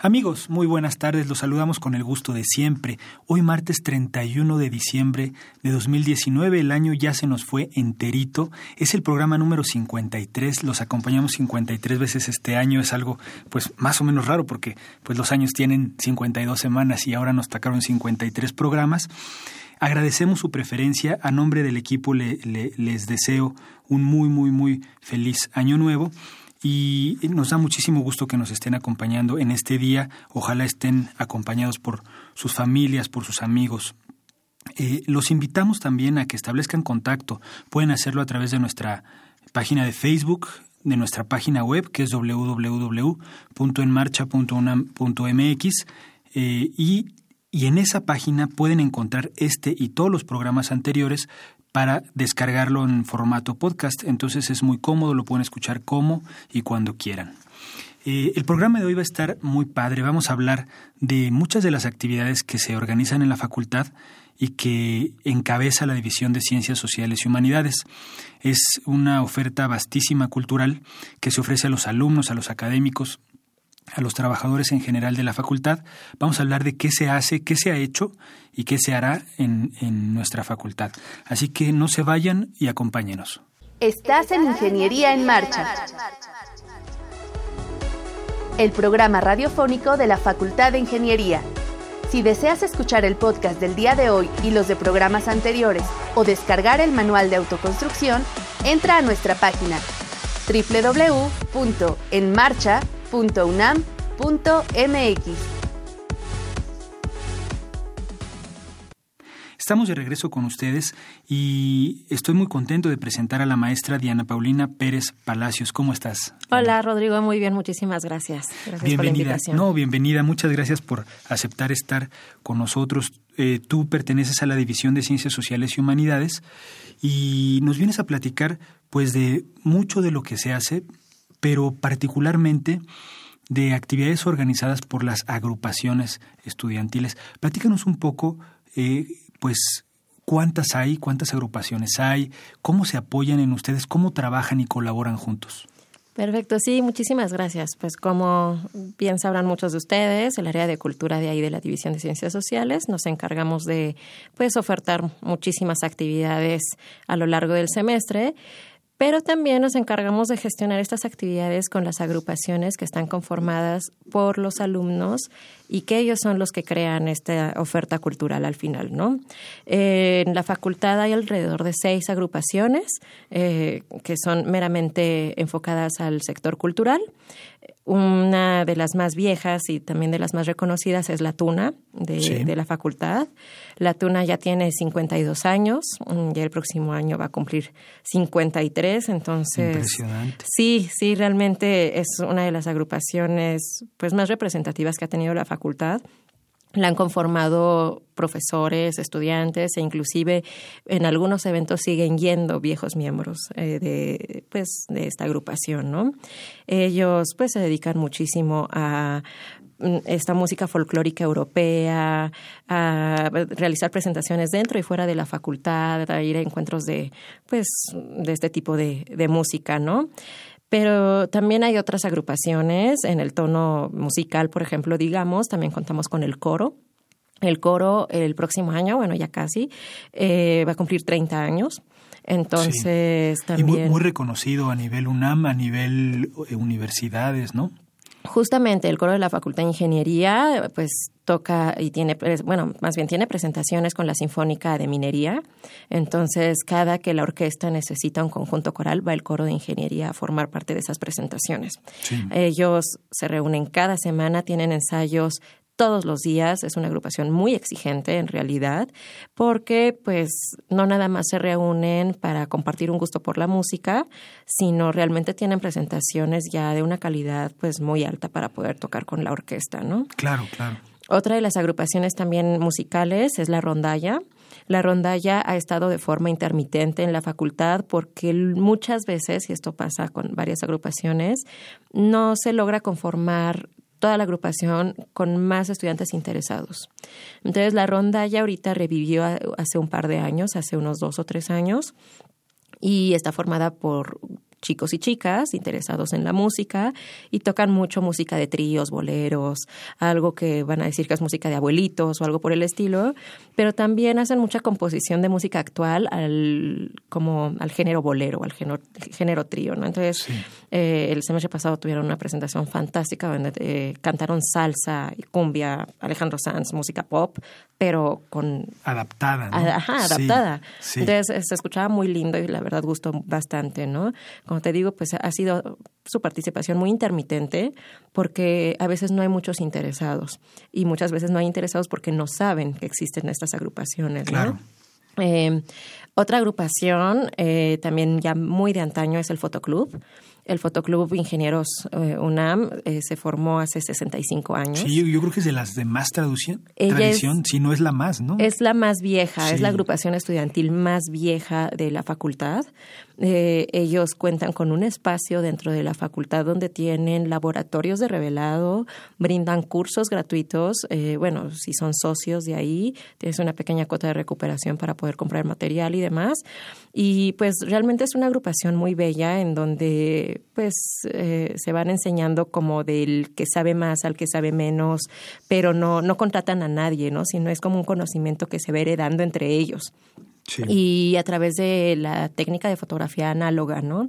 Amigos, muy buenas tardes, los saludamos con el gusto de siempre. Hoy martes 31 de diciembre de 2019, el año ya se nos fue enterito, es el programa número 53, los acompañamos 53 veces este año, es algo pues más o menos raro porque pues los años tienen 52 semanas y ahora nos tocaron 53 programas. Agradecemos su preferencia, a nombre del equipo les deseo un muy muy muy feliz año nuevo y nos da muchísimo gusto que nos estén acompañando en este día. Ojalá estén acompañados por sus familias, por sus amigos. Eh, los invitamos también a que establezcan contacto. Pueden hacerlo a través de nuestra página de Facebook, de nuestra página web, que es www.enmarcha.unam.mx, eh, y, y en esa página pueden encontrar este y todos los programas anteriores para descargarlo en formato podcast. Entonces es muy cómodo, lo pueden escuchar como y cuando quieran. Eh, el programa de hoy va a estar muy padre. Vamos a hablar de muchas de las actividades que se organizan en la facultad y que encabeza la División de Ciencias Sociales y Humanidades. Es una oferta vastísima cultural que se ofrece a los alumnos, a los académicos, a los trabajadores en general de la facultad. Vamos a hablar de qué se hace, qué se ha hecho y qué se hará en, en nuestra facultad. Así que no se vayan y acompáñenos. Estás en Ingeniería en Marcha. El programa radiofónico de la Facultad de Ingeniería. Si deseas escuchar el podcast del día de hoy y los de programas anteriores o descargar el manual de autoconstrucción, entra a nuestra página www.enmarcha.com .unam.mx Estamos de regreso con ustedes y estoy muy contento de presentar a la maestra Diana Paulina Pérez Palacios. ¿Cómo estás? Hola, Rodrigo. Muy bien, muchísimas gracias. Gracias bienvenida. por la invitación. No, bienvenida. Muchas gracias por aceptar estar con nosotros. Eh, tú perteneces a la División de Ciencias Sociales y Humanidades y nos vienes a platicar pues de mucho de lo que se hace pero particularmente de actividades organizadas por las agrupaciones estudiantiles. Platícanos un poco, eh, pues, cuántas hay, cuántas agrupaciones hay, cómo se apoyan en ustedes, cómo trabajan y colaboran juntos. Perfecto, sí, muchísimas gracias. Pues como bien sabrán muchos de ustedes, el área de cultura de ahí de la División de Ciencias Sociales, nos encargamos de pues ofertar muchísimas actividades a lo largo del semestre pero también nos encargamos de gestionar estas actividades con las agrupaciones que están conformadas por los alumnos y que ellos son los que crean esta oferta cultural al final, ¿no? Eh, en la facultad hay alrededor de seis agrupaciones eh, que son meramente enfocadas al sector cultural. Una de las más viejas y también de las más reconocidas es la Tuna de, de la facultad. La Tuna ya tiene 52 años, mm, y el próximo año va a cumplir 53, entonces... Impresionante. Sí, sí, realmente es una de las agrupaciones pues más representativas que ha tenido la facultad la han conformado profesores, estudiantes e inclusive en algunos eventos siguen yendo viejos miembros eh, de, pues, de esta agrupación, ¿no? Ellos pues se dedican muchísimo a mm, esta música folclórica europea, a realizar presentaciones dentro y fuera de la facultad, a ir a encuentros de, pues, de este tipo de, de música, ¿no? Pero también hay otras agrupaciones en el tono musical, por ejemplo, digamos, también contamos con el coro. El coro el próximo año, bueno, ya casi, eh, va a cumplir 30 años. Entonces, también... Y muy, reconocido a nivel UNAM, a nivel eh, universidades, ¿no? Justamente el coro de la Facultad de Ingeniería, pues toca y tiene, bueno, más bien tiene presentaciones con la Sinfónica de Minería. Entonces, cada que la orquesta necesita un conjunto coral, va el coro de ingeniería a formar parte de esas presentaciones. Ellos se reúnen cada semana, tienen ensayos todos los días. Es una agrupación muy exigente en realidad, porque pues no nada más se reúnen para compartir un gusto por la música, sino realmente tienen presentaciones ya de una calidad pues muy alta para poder tocar con la orquesta, ¿no? Claro, claro. Otra de las agrupaciones también musicales es la rondalla. La rondalla ha estado de forma intermitente en la facultad porque muchas veces, y esto pasa con varias agrupaciones, no se logra conformar toda la agrupación con más estudiantes interesados. Entonces, la ronda ya ahorita revivió hace un par de años, hace unos dos o tres años, y está formada por chicos y chicas interesados en la música y tocan mucho música de tríos, boleros, algo que van a decir que es música de abuelitos o algo por el estilo, pero también hacen mucha composición de música actual al como al género bolero, al género, género trío, ¿no? Entonces, eh, el semestre pasado tuvieron una presentación fantástica donde eh, cantaron salsa y cumbia, Alejandro Sanz, música pop, pero con adaptada, ¿no? Ajá, adaptada. Entonces, se escuchaba muy lindo y la verdad gustó bastante, ¿no? como te digo, pues ha sido su participación muy intermitente porque a veces no hay muchos interesados y muchas veces no hay interesados porque no saben que existen estas agrupaciones. Claro. Eh, otra agrupación, eh, también ya muy de antaño, es el Fotoclub. El Fotoclub Ingenieros eh, UNAM eh, se formó hace 65 años. Sí, yo, creo que es de las de más tradición, tradición si no es la más, ¿no? Es la más vieja, es la agrupación estudiantil más vieja de la facultad. Eh, ellos cuentan con un espacio dentro de la facultad donde tienen laboratorios de revelado, brindan cursos gratuitos. bueno, si son socios de ahí, tienes una pequeña cuota de recuperación para poder comprar material y demás. Y pues realmente es una agrupación muy bella en donde pues eh, se van enseñando como del que sabe más al que sabe menos, pero no, no contratan a nadie, ¿no? Sino es como un conocimiento que se va heredando entre ellos. Y a través de la técnica de fotografía análoga, ¿no?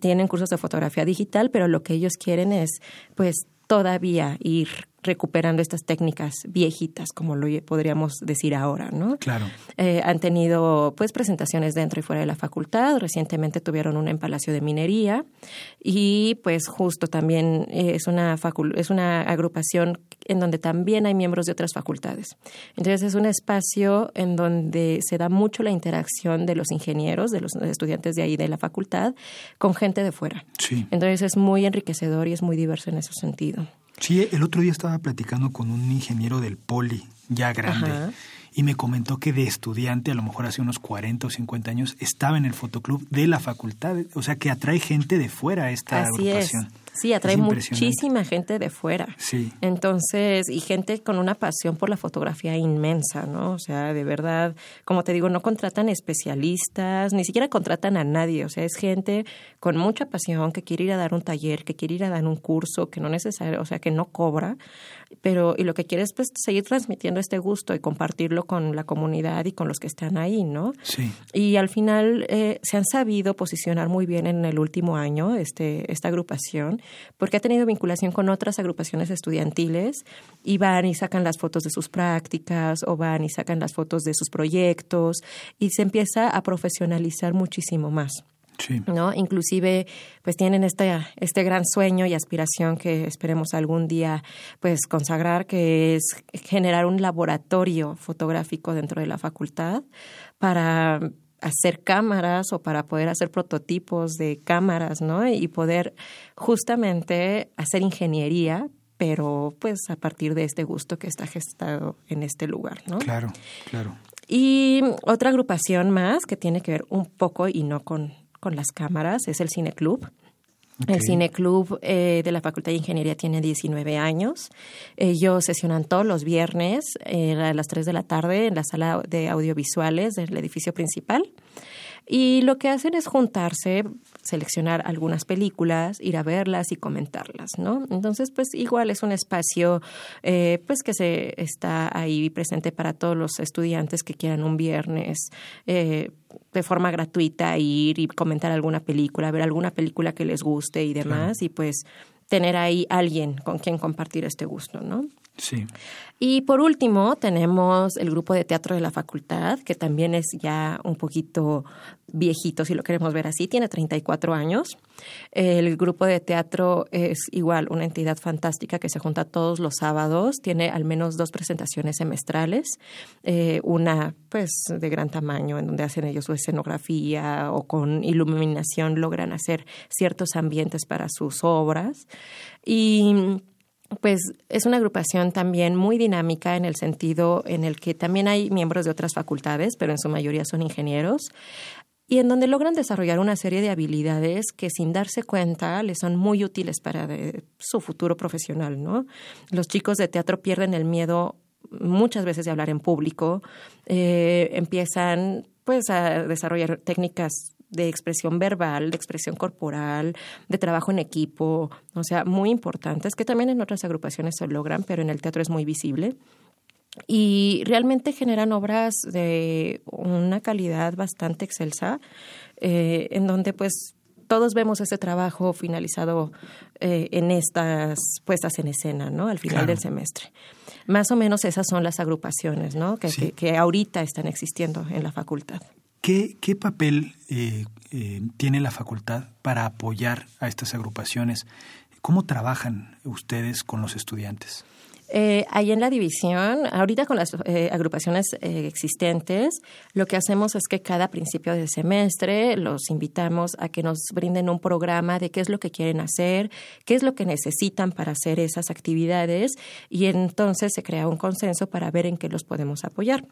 Tienen cursos de fotografía digital, pero lo que ellos quieren es, pues, todavía ir recuperando estas técnicas viejitas, como lo podríamos decir ahora, ¿no? Claro. Eh, han tenido, pues, presentaciones dentro y fuera de la facultad. Recientemente tuvieron una en Palacio de Minería y, pues, justo también es una es una agrupación en donde también hay miembros de otras facultades. Entonces es un espacio en donde se da mucho la interacción de los ingenieros, de los estudiantes de ahí de la facultad, con gente de fuera. Sí. Entonces es muy enriquecedor y es muy diverso en ese sentido. Sí, el otro día estaba platicando con un ingeniero del Poli, ya grande, y me comentó que de estudiante, a lo mejor hace unos 40 o 50 años, estaba en el fotoclub de la facultad, o sea que atrae gente de fuera a esta Así agrupación. Sí, atrae muchísima gente de fuera. Sí. Entonces, y gente con una pasión por la fotografía inmensa, ¿no? O sea, de verdad, como te digo, no contratan especialistas, ni siquiera contratan a nadie. O sea, es gente con mucha pasión que quiere ir a dar un taller, que quiere ir a dar un curso, que no necesario, o sea, que no cobra, pero y lo que quiere es pues seguir transmitiendo este gusto y compartirlo con la comunidad y con los que están ahí, ¿no? Sí. Y al final eh, se han sabido posicionar muy bien en el último año este esta agrupación porque ha tenido vinculación con otras agrupaciones estudiantiles y van y sacan las fotos de sus prácticas o van y sacan las fotos de sus proyectos y se empieza a profesionalizar muchísimo más. ¿no? Inclusive, pues tienen este, este gran sueño y aspiración que esperemos algún día, pues consagrar, que es generar un laboratorio fotográfico dentro de la facultad para hacer cámaras o para poder hacer prototipos de cámaras, ¿no? Y poder justamente hacer ingeniería, pero pues a partir de este gusto que está gestado en este lugar, ¿no? Claro, claro. Y otra agrupación más que tiene que ver un poco y no con, con las cámaras es el Cine Club. El Cineclub eh, de la Facultad de Ingeniería tiene 19 años. Ellos sesionan todos los viernes eh, a las 3 de la tarde en la sala de audiovisuales del edificio principal. Y lo que hacen es juntarse, seleccionar algunas películas, ir a verlas y comentarlas, ¿no? Entonces, pues igual es un espacio, eh, pues que se está ahí presente para todos los estudiantes que quieran un viernes eh, de forma gratuita ir y comentar alguna película, ver alguna película que les guste y demás, y pues tener ahí alguien con quien compartir este gusto, ¿no? Sí. Y por último, tenemos el grupo de teatro de la facultad, que también es ya un poquito viejito, si lo queremos ver así, tiene 34 años. El grupo de teatro es igual una entidad fantástica que se junta todos los sábados, tiene al menos dos presentaciones semestrales, eh, una pues de gran tamaño en donde hacen ellos su escenografía o con iluminación logran hacer ciertos ambientes para sus obras. Y pues es una agrupación también muy dinámica en el sentido en el que también hay miembros de otras facultades, pero en su mayoría son ingenieros, y en donde logran desarrollar una serie de habilidades que sin darse cuenta les son muy útiles para su futuro profesional, ¿no? Los chicos de teatro pierden el miedo muchas veces de hablar en público, eh, empiezan pues a desarrollar técnicas de expresión verbal, de expresión corporal, de trabajo en equipo, o sea, muy importantes, que también en otras agrupaciones se logran, pero en el teatro es muy visible. Y realmente generan obras de una calidad bastante excelsa, eh, en donde pues todos vemos ese trabajo finalizado eh, en estas puestas en escena, ¿no? Al final del semestre. Más o menos esas son las agrupaciones, ¿no? que ahorita están existiendo en la facultad. ¿Qué, qué papel eh, eh, tiene la facultad para apoyar a estas agrupaciones? ¿Cómo trabajan ustedes con los estudiantes? Eh, ahí en la división, ahorita con las eh, agrupaciones eh, existentes, lo que hacemos es que cada principio de semestre los invitamos a que nos brinden un programa de qué es lo que quieren hacer, qué es lo que necesitan para hacer esas actividades y entonces se crea un consenso para ver en qué los podemos apoyar.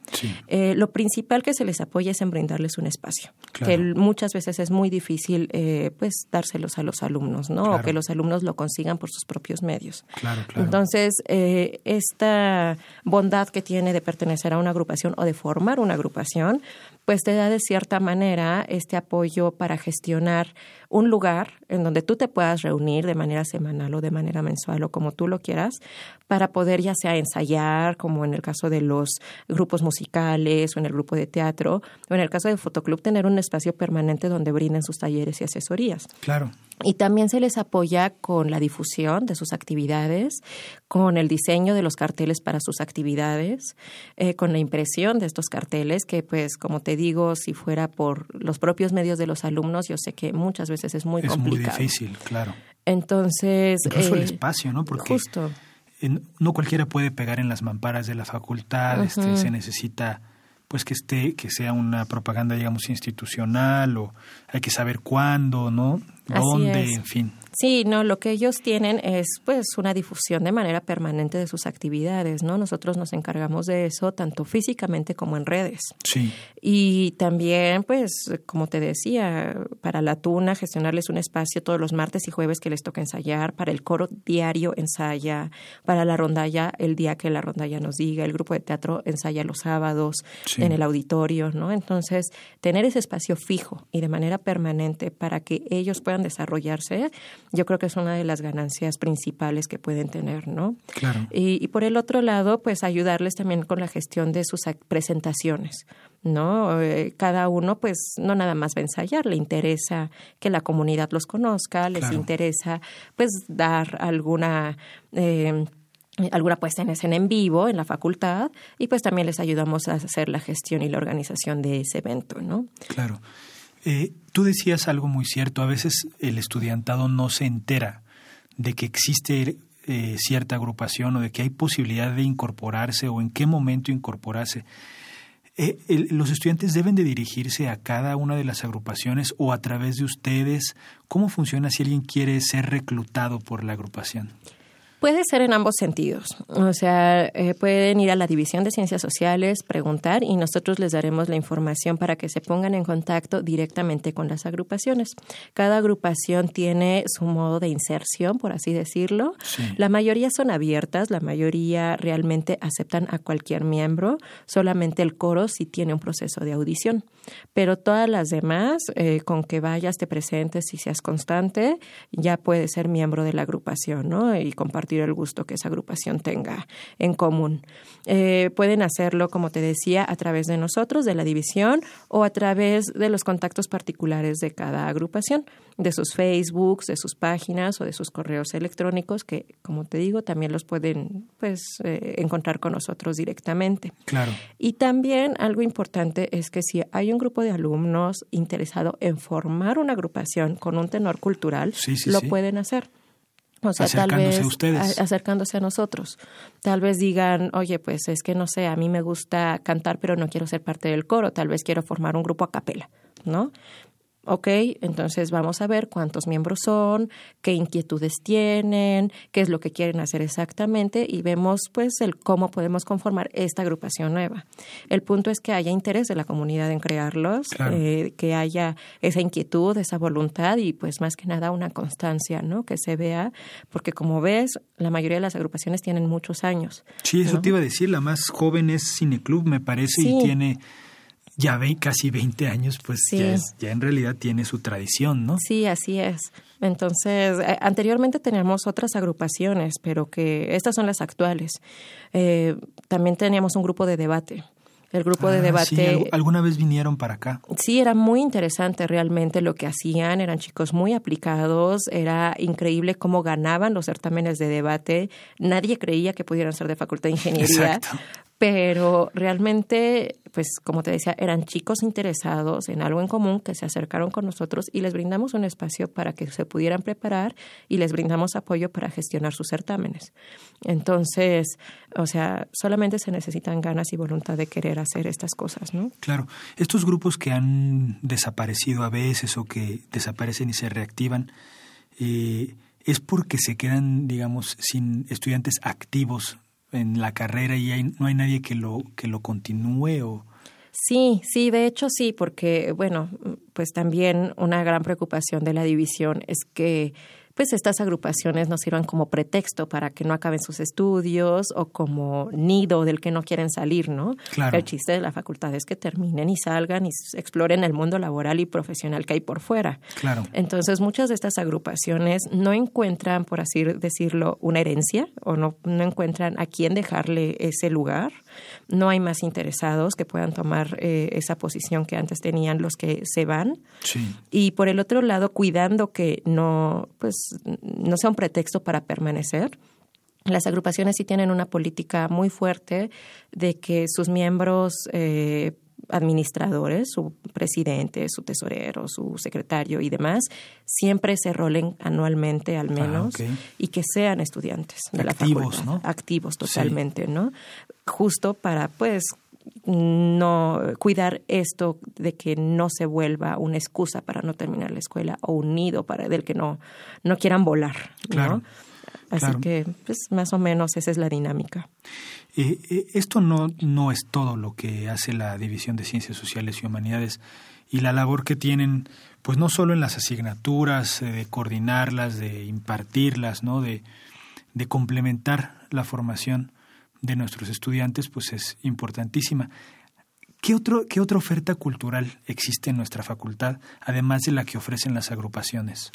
lo principal que se les apoya es en brindarles un espacio, que muchas veces es muy difícil pues dárselos a los alumnos, ¿no? O que los alumnos lo consigan por sus propios medios. Claro, claro. Entonces, esta bondad que tiene de pertenecer a una agrupación o de formar una agrupación, pues te da de cierta manera este apoyo para gestionar un lugar en donde tú te puedas reunir de manera semanal o de manera mensual o como tú lo quieras, para poder ya sea ensayar, como en el caso de los grupos musicales o en el grupo de teatro, o en el caso del fotoclub, tener un espacio permanente donde brinden sus talleres y asesorías. Claro. Y también se les apoya con la difusión de sus actividades, con el diseño de los carteles para sus actividades, eh, con la impresión de estos carteles, que pues como te digo, si fuera por los propios medios de los alumnos, yo sé que muchas veces es muy complicado. Es muy difícil, claro. Entonces... Incluso el eh, espacio, ¿no? Porque justo. no cualquiera puede pegar en las mamparas de la facultad, este, se necesita pues que esté, que sea una propaganda, digamos, institucional, o hay que saber cuándo, ¿no? Dónde, en fin. Sí, no, lo que ellos tienen es pues una difusión de manera permanente de sus actividades, ¿no? Nosotros nos encargamos de eso tanto físicamente como en redes. Sí. Y también, pues, como te decía, para la tuna, gestionarles un espacio todos los martes y jueves que les toca ensayar, para el coro diario ensaya, para la rondalla el día que la rondalla nos diga, el grupo de teatro ensaya los sábados en el auditorio, ¿no? Entonces, tener ese espacio fijo y de manera permanente para que ellos puedan desarrollarse, yo creo que es una de las ganancias principales que pueden tener, ¿no? Claro. Y, y por el otro lado, pues ayudarles también con la gestión de sus presentaciones, ¿no? Eh, cada uno, pues, no nada más va a ensayar, le interesa que la comunidad los conozca, les interesa, pues, dar alguna... Eh, alguna puesta en escena en vivo en la facultad y pues también les ayudamos a hacer la gestión y la organización de ese evento, ¿no? Claro. Eh, tú decías algo muy cierto, a veces el estudiantado no se entera de que existe eh, cierta agrupación o de que hay posibilidad de incorporarse o en qué momento incorporarse. Eh, ¿Los estudiantes deben de dirigirse a cada una de las agrupaciones o a través de ustedes? ¿Cómo funciona si alguien quiere ser reclutado por la agrupación? Puede ser en ambos sentidos. O sea, eh, pueden ir a la División de Ciencias Sociales, preguntar y nosotros les daremos la información para que se pongan en contacto directamente con las agrupaciones. Cada agrupación tiene su modo de inserción, por así decirlo. La mayoría son abiertas, la mayoría realmente aceptan a cualquier miembro, solamente el coro sí tiene un proceso de audición. Pero todas las demás, eh, con que vayas, te presentes y seas constante, ya puedes ser miembro de la agrupación, ¿no? Y compartir compartir el gusto que esa agrupación tenga en común. Eh, pueden hacerlo, como te decía, a través de nosotros, de la división, o a través de los contactos particulares de cada agrupación, de sus Facebooks, de sus páginas o de sus correos electrónicos, que, como te digo, también los pueden pues, eh, encontrar con nosotros directamente. Claro. Y también algo importante es que si hay un grupo de alumnos interesado en formar una agrupación con un tenor cultural, lo pueden hacer. O sea, tal vez acercándose a nosotros. Tal vez digan, oye, pues es que no sé, a mí me gusta cantar, pero no quiero ser parte del coro, tal vez quiero formar un grupo a capela, ¿no? Ok, entonces vamos a ver cuántos miembros son, qué inquietudes tienen, qué es lo que quieren hacer exactamente y vemos pues el cómo podemos conformar esta agrupación nueva. El punto es que haya interés de la comunidad en crearlos, eh, que haya esa inquietud, esa voluntad y pues más que nada una constancia, ¿no? Que se vea, porque como ves, la mayoría de las agrupaciones tienen muchos años. Sí, eso te iba a decir, la más joven es Cineclub, me parece, y tiene ya ve casi 20 años, pues ya, ya en realidad tiene su tradición, ¿no? Sí, así es. Entonces, eh, anteriormente teníamos otras agrupaciones, pero que estas son las actuales. Eh, también teníamos un grupo de debate. El grupo de ah, debate. Sí, ¿Alguna vez vinieron para acá? Sí, era muy interesante realmente lo que hacían. Eran chicos muy aplicados. Era increíble cómo ganaban los certámenes de debate. Nadie creía que pudieran ser de Facultad de Ingeniería. Exacto pero realmente, pues como te decía, eran chicos interesados en algo en común que se acercaron con nosotros y les brindamos un espacio para que se pudieran preparar y les brindamos apoyo para gestionar sus certámenes. Entonces, o sea, solamente se necesitan ganas y voluntad de querer hacer estas cosas, ¿no? Claro. Estos grupos que han desaparecido a veces o que desaparecen y se reactivan, eh, es porque se quedan, digamos, sin estudiantes activos en la carrera y no hay nadie que lo, que lo continúe o... Sí, sí, de hecho sí, porque, bueno, pues también una gran preocupación de la división es que pues estas agrupaciones nos sirvan como pretexto para que no acaben sus estudios o como nido del que no quieren salir, ¿no? El chiste de la facultad es que terminen y salgan y exploren el mundo laboral y profesional que hay por fuera. Claro. Entonces, muchas de estas agrupaciones no encuentran, por así decirlo, una herencia o no, no encuentran a quién dejarle ese lugar. No hay más interesados que puedan tomar eh, esa posición que antes tenían los que se van. Sí. Y por el otro lado, cuidando que no, pues, no sea un pretexto para permanecer. Las agrupaciones sí tienen una política muy fuerte de que sus miembros eh, administradores, su presidente, su tesorero, su secretario y demás, siempre se rolen anualmente al ah, menos y que sean estudiantes de la facultad. ¿no? Activos totalmente, ¿no? Justo para, pues, no cuidar esto de que no se vuelva una excusa para no terminar la escuela o un nido para del que no no quieran volar, ¿no? Así que pues más o menos esa es la dinámica. Eh, eh, esto no no es todo lo que hace la División de Ciencias Sociales y Humanidades y la labor que tienen pues no solo en las asignaturas, eh, de coordinarlas, de impartirlas, ¿no? de, de complementar la formación de nuestros estudiantes pues es importantísima. ¿Qué, otro, ¿Qué otra oferta cultural existe en nuestra facultad, además de la que ofrecen las agrupaciones?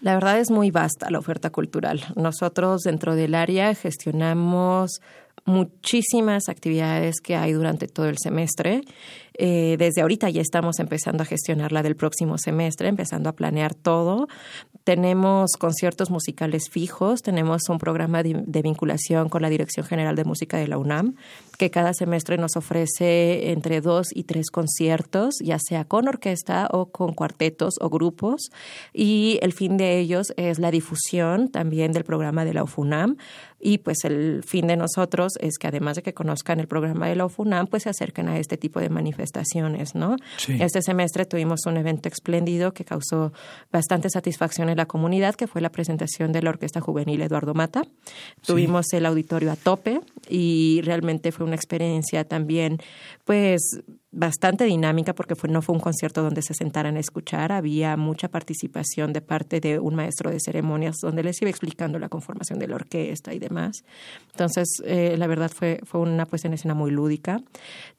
La verdad es muy vasta la oferta cultural. Nosotros dentro del área gestionamos muchísimas actividades que hay durante todo el semestre. Eh, desde ahorita ya estamos empezando a gestionar la del próximo semestre, empezando a planear todo. Tenemos conciertos musicales fijos, tenemos un programa de, vinculación con la Dirección General de Música de la UNAM, que cada semestre nos ofrece entre dos y tres conciertos, ya sea con orquesta o con cuartetos o grupos. Y el fin de ellos es la difusión también del programa de la UFUNAM. Y pues el fin de nosotros es que además de que conozcan el programa de la UFUNAM, pues se acerquen a este tipo de manifestaciones, ¿no? Este semestre tuvimos un evento espléndido que causó bastante satisfacción la comunidad, que fue la presentación de la Orquesta Juvenil Eduardo Mata. Tuvimos el auditorio a tope y realmente fue una experiencia también, pues, bastante dinámica porque fue, no fue un concierto donde se sentaran a escuchar, había mucha participación de parte de un maestro de ceremonias donde les iba explicando la conformación de la orquesta y demás. Entonces, eh, la verdad fue, fue una puesta en escena muy lúdica.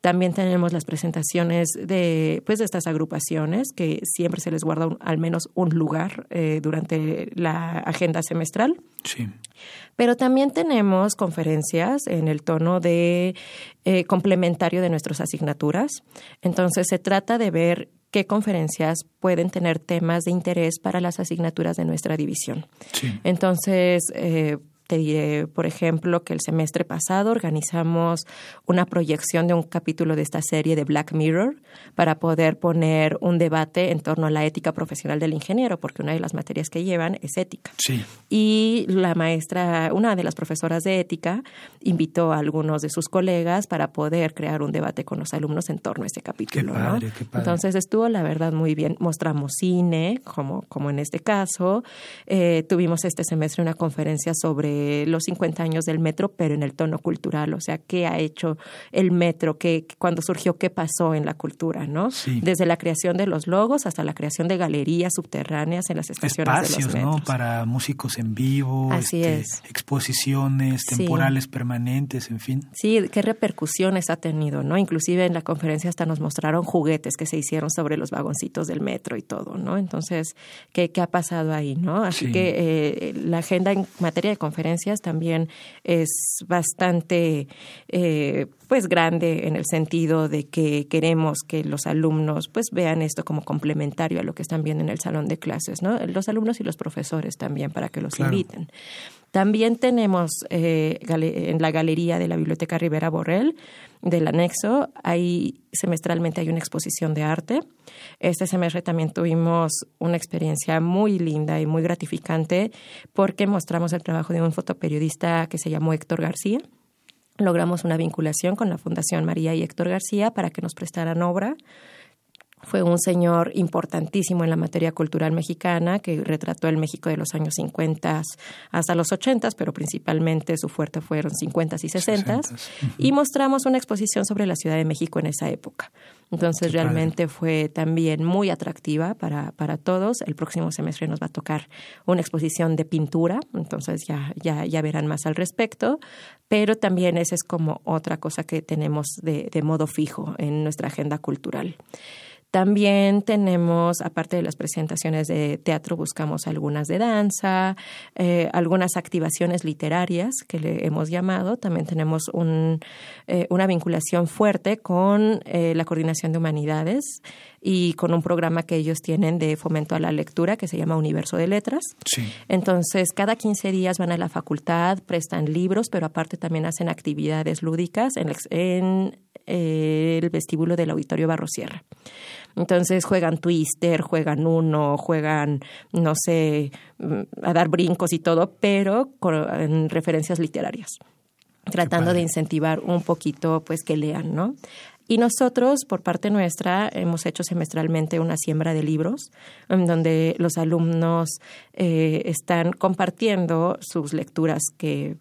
También tenemos las presentaciones de, pues, de estas agrupaciones que siempre se les guarda al menos un lugar eh, durante la agenda semestral. Sí. Pero también tenemos conferencias en el tono de eh, complementario de nuestras asignaturas. Entonces se trata de ver qué conferencias pueden tener temas de interés para las asignaturas de nuestra división. Entonces, eh, te diré, por ejemplo, que el semestre pasado organizamos una proyección de un capítulo de esta serie de Black Mirror para poder poner un debate en torno a la ética profesional del ingeniero, porque una de las materias que llevan es ética. Sí. Y la maestra, una de las profesoras de ética, invitó a algunos de sus colegas para poder crear un debate con los alumnos en torno a ese capítulo. Qué padre, qué padre. Entonces estuvo, la verdad, muy bien. Mostramos cine, como, como en este caso. Eh, tuvimos este semestre una conferencia sobre los 50 años del metro, pero en el tono cultural, o sea, qué ha hecho el metro, qué, cuando surgió, qué pasó en la cultura, ¿no? Desde la creación de los logos hasta la creación de galerías subterráneas en las estaciones Espacios, de los ¿no? Para músicos en vivo, Así este, es. exposiciones temporales permanentes, en fin. Sí, qué repercusiones ha tenido, ¿no? Inclusive en la conferencia hasta nos mostraron juguetes que se hicieron sobre los vagoncitos del metro y todo, ¿no? Entonces, ¿qué, qué ha pasado ahí, no? Así Sí. que eh, la agenda en materia de conferencias también es bastante eh, pues grande en el sentido de que queremos que los alumnos pues vean esto como complementario a lo que están viendo en el salón de clases, ¿no? Los alumnos y los profesores también para que los Claro. inviten. También tenemos eh, en la galería de la Biblioteca Rivera Borrell del anexo, ahí semestralmente hay una exposición de arte. Este semestre también tuvimos una experiencia muy linda y muy gratificante porque mostramos el trabajo de un fotoperiodista que se llamó Héctor García. Logramos una vinculación con la Fundación María y Héctor García para que nos prestaran obra. Fue un señor importantísimo en la materia cultural mexicana que retrató el México de los años 50 hasta los 80, pero principalmente su fuerte fueron 50 y 60. 60s, Y mostramos una exposición sobre la Ciudad de México en esa época. Entonces Qué padre. realmente fue también muy atractiva para, para todos. El próximo semestre nos va a tocar una exposición de pintura, entonces ya, ya, ya verán más al respecto. Pero también esa es como otra cosa que tenemos de, de modo fijo en nuestra agenda cultural. También tenemos, aparte de las presentaciones de teatro, buscamos algunas de danza, eh, algunas activaciones literarias que le hemos llamado. También tenemos un, eh, una vinculación fuerte con eh, la Coordinación de Humanidades y con un programa que ellos tienen de fomento a la lectura que se llama Universo de Letras. Sí. Entonces, cada 15 días van a la facultad, prestan libros, pero aparte también hacen actividades lúdicas en, en, eh, el vestíbulo del Auditorio Barrosierra. Entonces juegan twister, juegan uno, juegan, no sé, mm, a dar brincos y todo, pero con en referencias literarias, tratando de incentivar un poquito, pues, que lean, ¿no? Y nosotros, por parte nuestra, hemos hecho semestralmente una siembra de libros, en donde los alumnos eh, están compartiendo sus lecturas que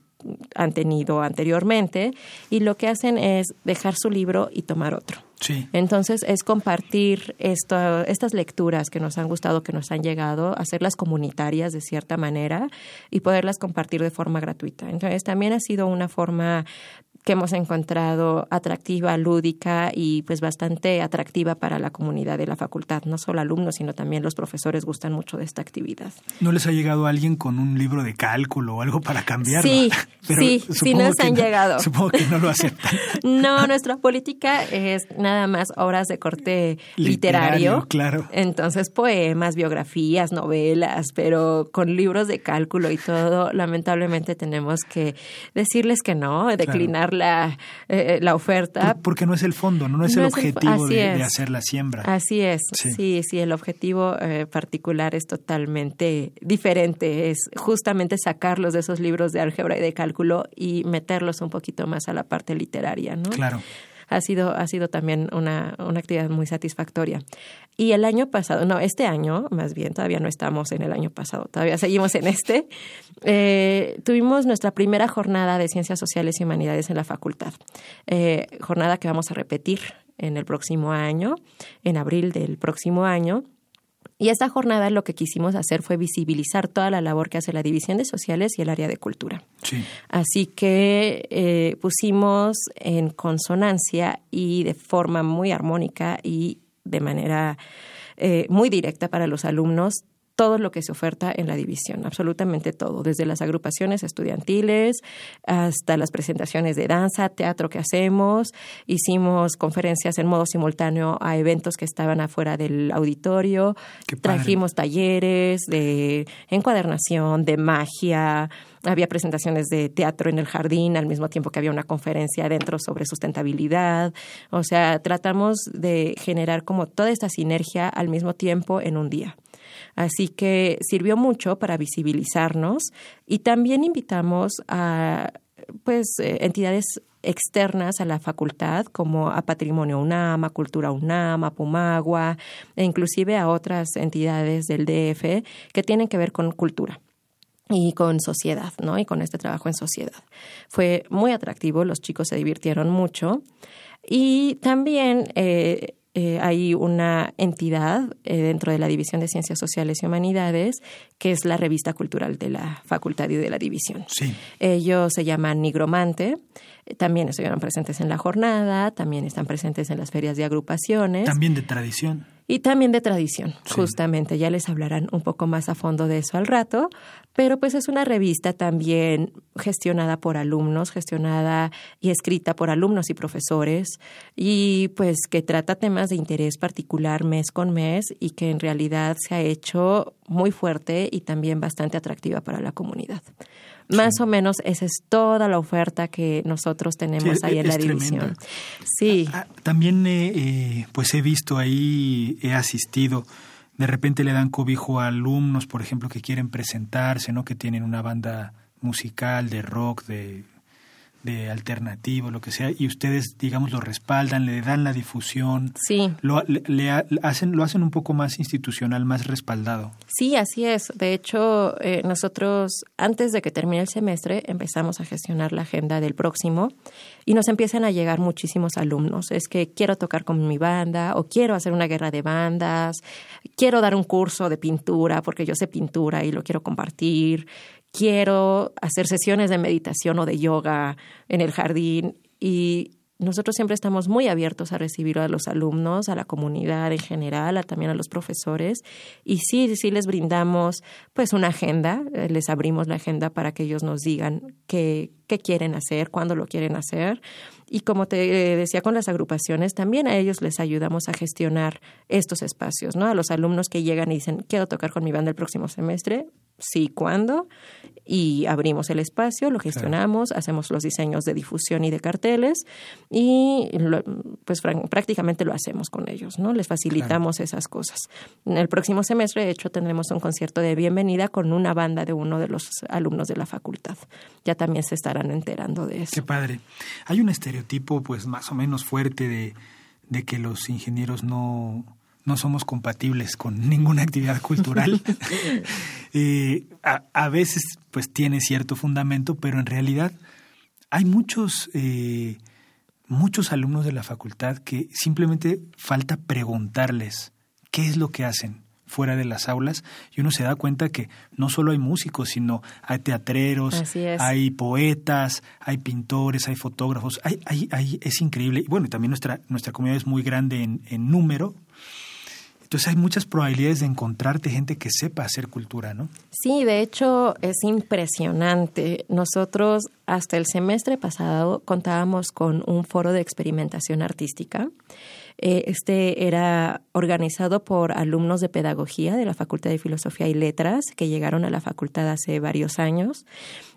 han tenido anteriormente y lo que hacen es dejar su libro y tomar otro. Sí. Entonces es compartir esto, estas lecturas que nos han gustado, que nos han llegado, hacerlas comunitarias de cierta manera y poderlas compartir de forma gratuita. Entonces también ha sido una forma que hemos encontrado atractiva, lúdica y pues bastante atractiva para la comunidad de la facultad. No solo alumnos, sino también los profesores gustan mucho de esta actividad. ¿No les ha llegado alguien con un libro de cálculo o algo para cambiarlo? Sí, sí, sí supongo nos han no- llegado. Supongo que no lo aceptan. No, nuestra política es nada más obras de corte literario. Literario, claro. Entonces, poemas, biografías, novelas, pero con libros de cálculo y todo, lamentablemente tenemos que decirles que no, declinar la, eh, la oferta. Por- porque no es el fondo, no, no es No el es objetivo de, hacer la siembra. Así es, Sí. sí, sí, el objetivo eh, particular es totalmente diferente, es justamente sacarlos de esos libros de álgebra y de cálculo y meterlos un poquito más a la parte literaria, ¿no? Claro. ha sido, ha sido también una, una actividad muy satisfactoria. Y el año pasado, no, este año, más bien, todavía no estamos en el año pasado, todavía seguimos en este, eh, tuvimos nuestra primera jornada de Ciencias Sociales y Humanidades en la facultad. Eh, jornada que vamos a repetir en el próximo año, en abril del próximo año. Y esta jornada lo que quisimos hacer fue visibilizar toda la labor que hace la División de Sociales y el área de Cultura. Sí. Así que eh, pusimos en consonancia y de forma muy armónica y de manera eh, muy directa para los alumnos todo lo que se oferta en la división, absolutamente todo, desde las agrupaciones estudiantiles hasta las presentaciones de danza, teatro que hacemos, hicimos conferencias en modo simultáneo a eventos que estaban afuera del auditorio, trajimos talleres de encuadernación, de magia, había presentaciones de teatro en el jardín al mismo tiempo que había una conferencia adentro sobre sustentabilidad. O sea, tratamos de generar como toda esta sinergia al mismo tiempo en un día. Así que sirvió mucho para visibilizarnos y también invitamos a pues eh, entidades externas a la facultad, como a Patrimonio UNAM, a Cultura UNAM, a Pumagua, e inclusive a otras entidades del DF que tienen que ver con cultura y con sociedad, ¿no? Y con este trabajo en sociedad. Fue muy atractivo, los chicos se divirtieron mucho y también eh, eh, hay una entidad eh, dentro de la División de Ciencias Sociales y Humanidades que es la revista cultural de la facultad y de la división. Ellos se llaman Nigromante, también estuvieron presentes en la jornada, también están presentes en las ferias de agrupaciones. También de tradición. Y también de tradición, justamente. Ya les hablarán un poco más a fondo de eso al rato, pero pues es una revista también gestionada por alumnos, gestionada y escrita por alumnos y profesores, y pues que trata temas de interés particular mes con mes y que en realidad se ha hecho muy fuerte y también bastante atractiva para la comunidad. Más o menos esa es toda la oferta que nosotros tenemos ahí en la división. Sí. Ah, ah, también eh, pues he visto ahí, he asistido, de repente le dan cobijo a alumnos, por ejemplo, que quieren presentarse, ¿no? Que tienen una banda musical de rock, de de alternativo, lo que sea, y ustedes, digamos, lo respaldan, le dan la difusión, sí. lo, le, hacen, lo hacen un poco más institucional, más respaldado. Sí, así es. De hecho, eh, nosotros, antes de que termine el semestre, empezamos a gestionar la agenda del próximo y nos empiezan a llegar muchísimos alumnos. Es que quiero tocar con mi banda o quiero hacer una guerra de bandas, quiero dar un curso de pintura porque yo sé pintura y lo quiero compartir, quiero hacer sesiones de meditación o de yoga en el jardín. Y nosotros siempre estamos muy abiertos a recibir a los alumnos, a la comunidad en general, a, también a los profesores. Y sí, sí les brindamos pues una agenda, eh, les abrimos la agenda para que ellos nos digan qué, qué quieren hacer, cuándo lo quieren hacer. Y como te decía con las agrupaciones, también a ellos les ayudamos a gestionar estos espacios, ¿no? A los alumnos que llegan y dicen, quiero tocar con mi banda el próximo semestre, sí, cuándo, y abrimos el espacio, lo gestionamos, hacemos los diseños de difusión y de carteles y pues prácticamente lo hacemos con ellos, ¿no? Les facilitamos esas cosas. En el próximo semestre, de hecho, tendremos un concierto de bienvenida con una banda de uno de los alumnos de la facultad. Ya también se estarán enterando de eso. Qué padre. Hay un estereotipo pues más o menos fuerte de, de que los ingenieros no no somos compatibles con ninguna actividad cultural. Eh, a, veces pues tiene cierto fundamento, pero en realidad hay muchos, eh, muchos alumnos de la facultad que simplemente falta preguntarles qué es lo que hacen fuera de las aulas y uno se da cuenta que no solo hay músicos, sino hay teatreros, hay poetas, hay pintores, hay fotógrafos, hay, hay, hay, es increíble. Y bueno, también nuestra, nuestra comunidad es muy grande en, en número, entonces hay muchas probabilidades de encontrarte gente que sepa hacer cultura, ¿no? Sí, de hecho es impresionante. Nosotros hasta el semestre pasado contábamos con un foro de experimentación artística. Eh, este era organizado por alumnos de pedagogía de la Facultad de Filosofía y Letras que llegaron a la facultad hace varios años.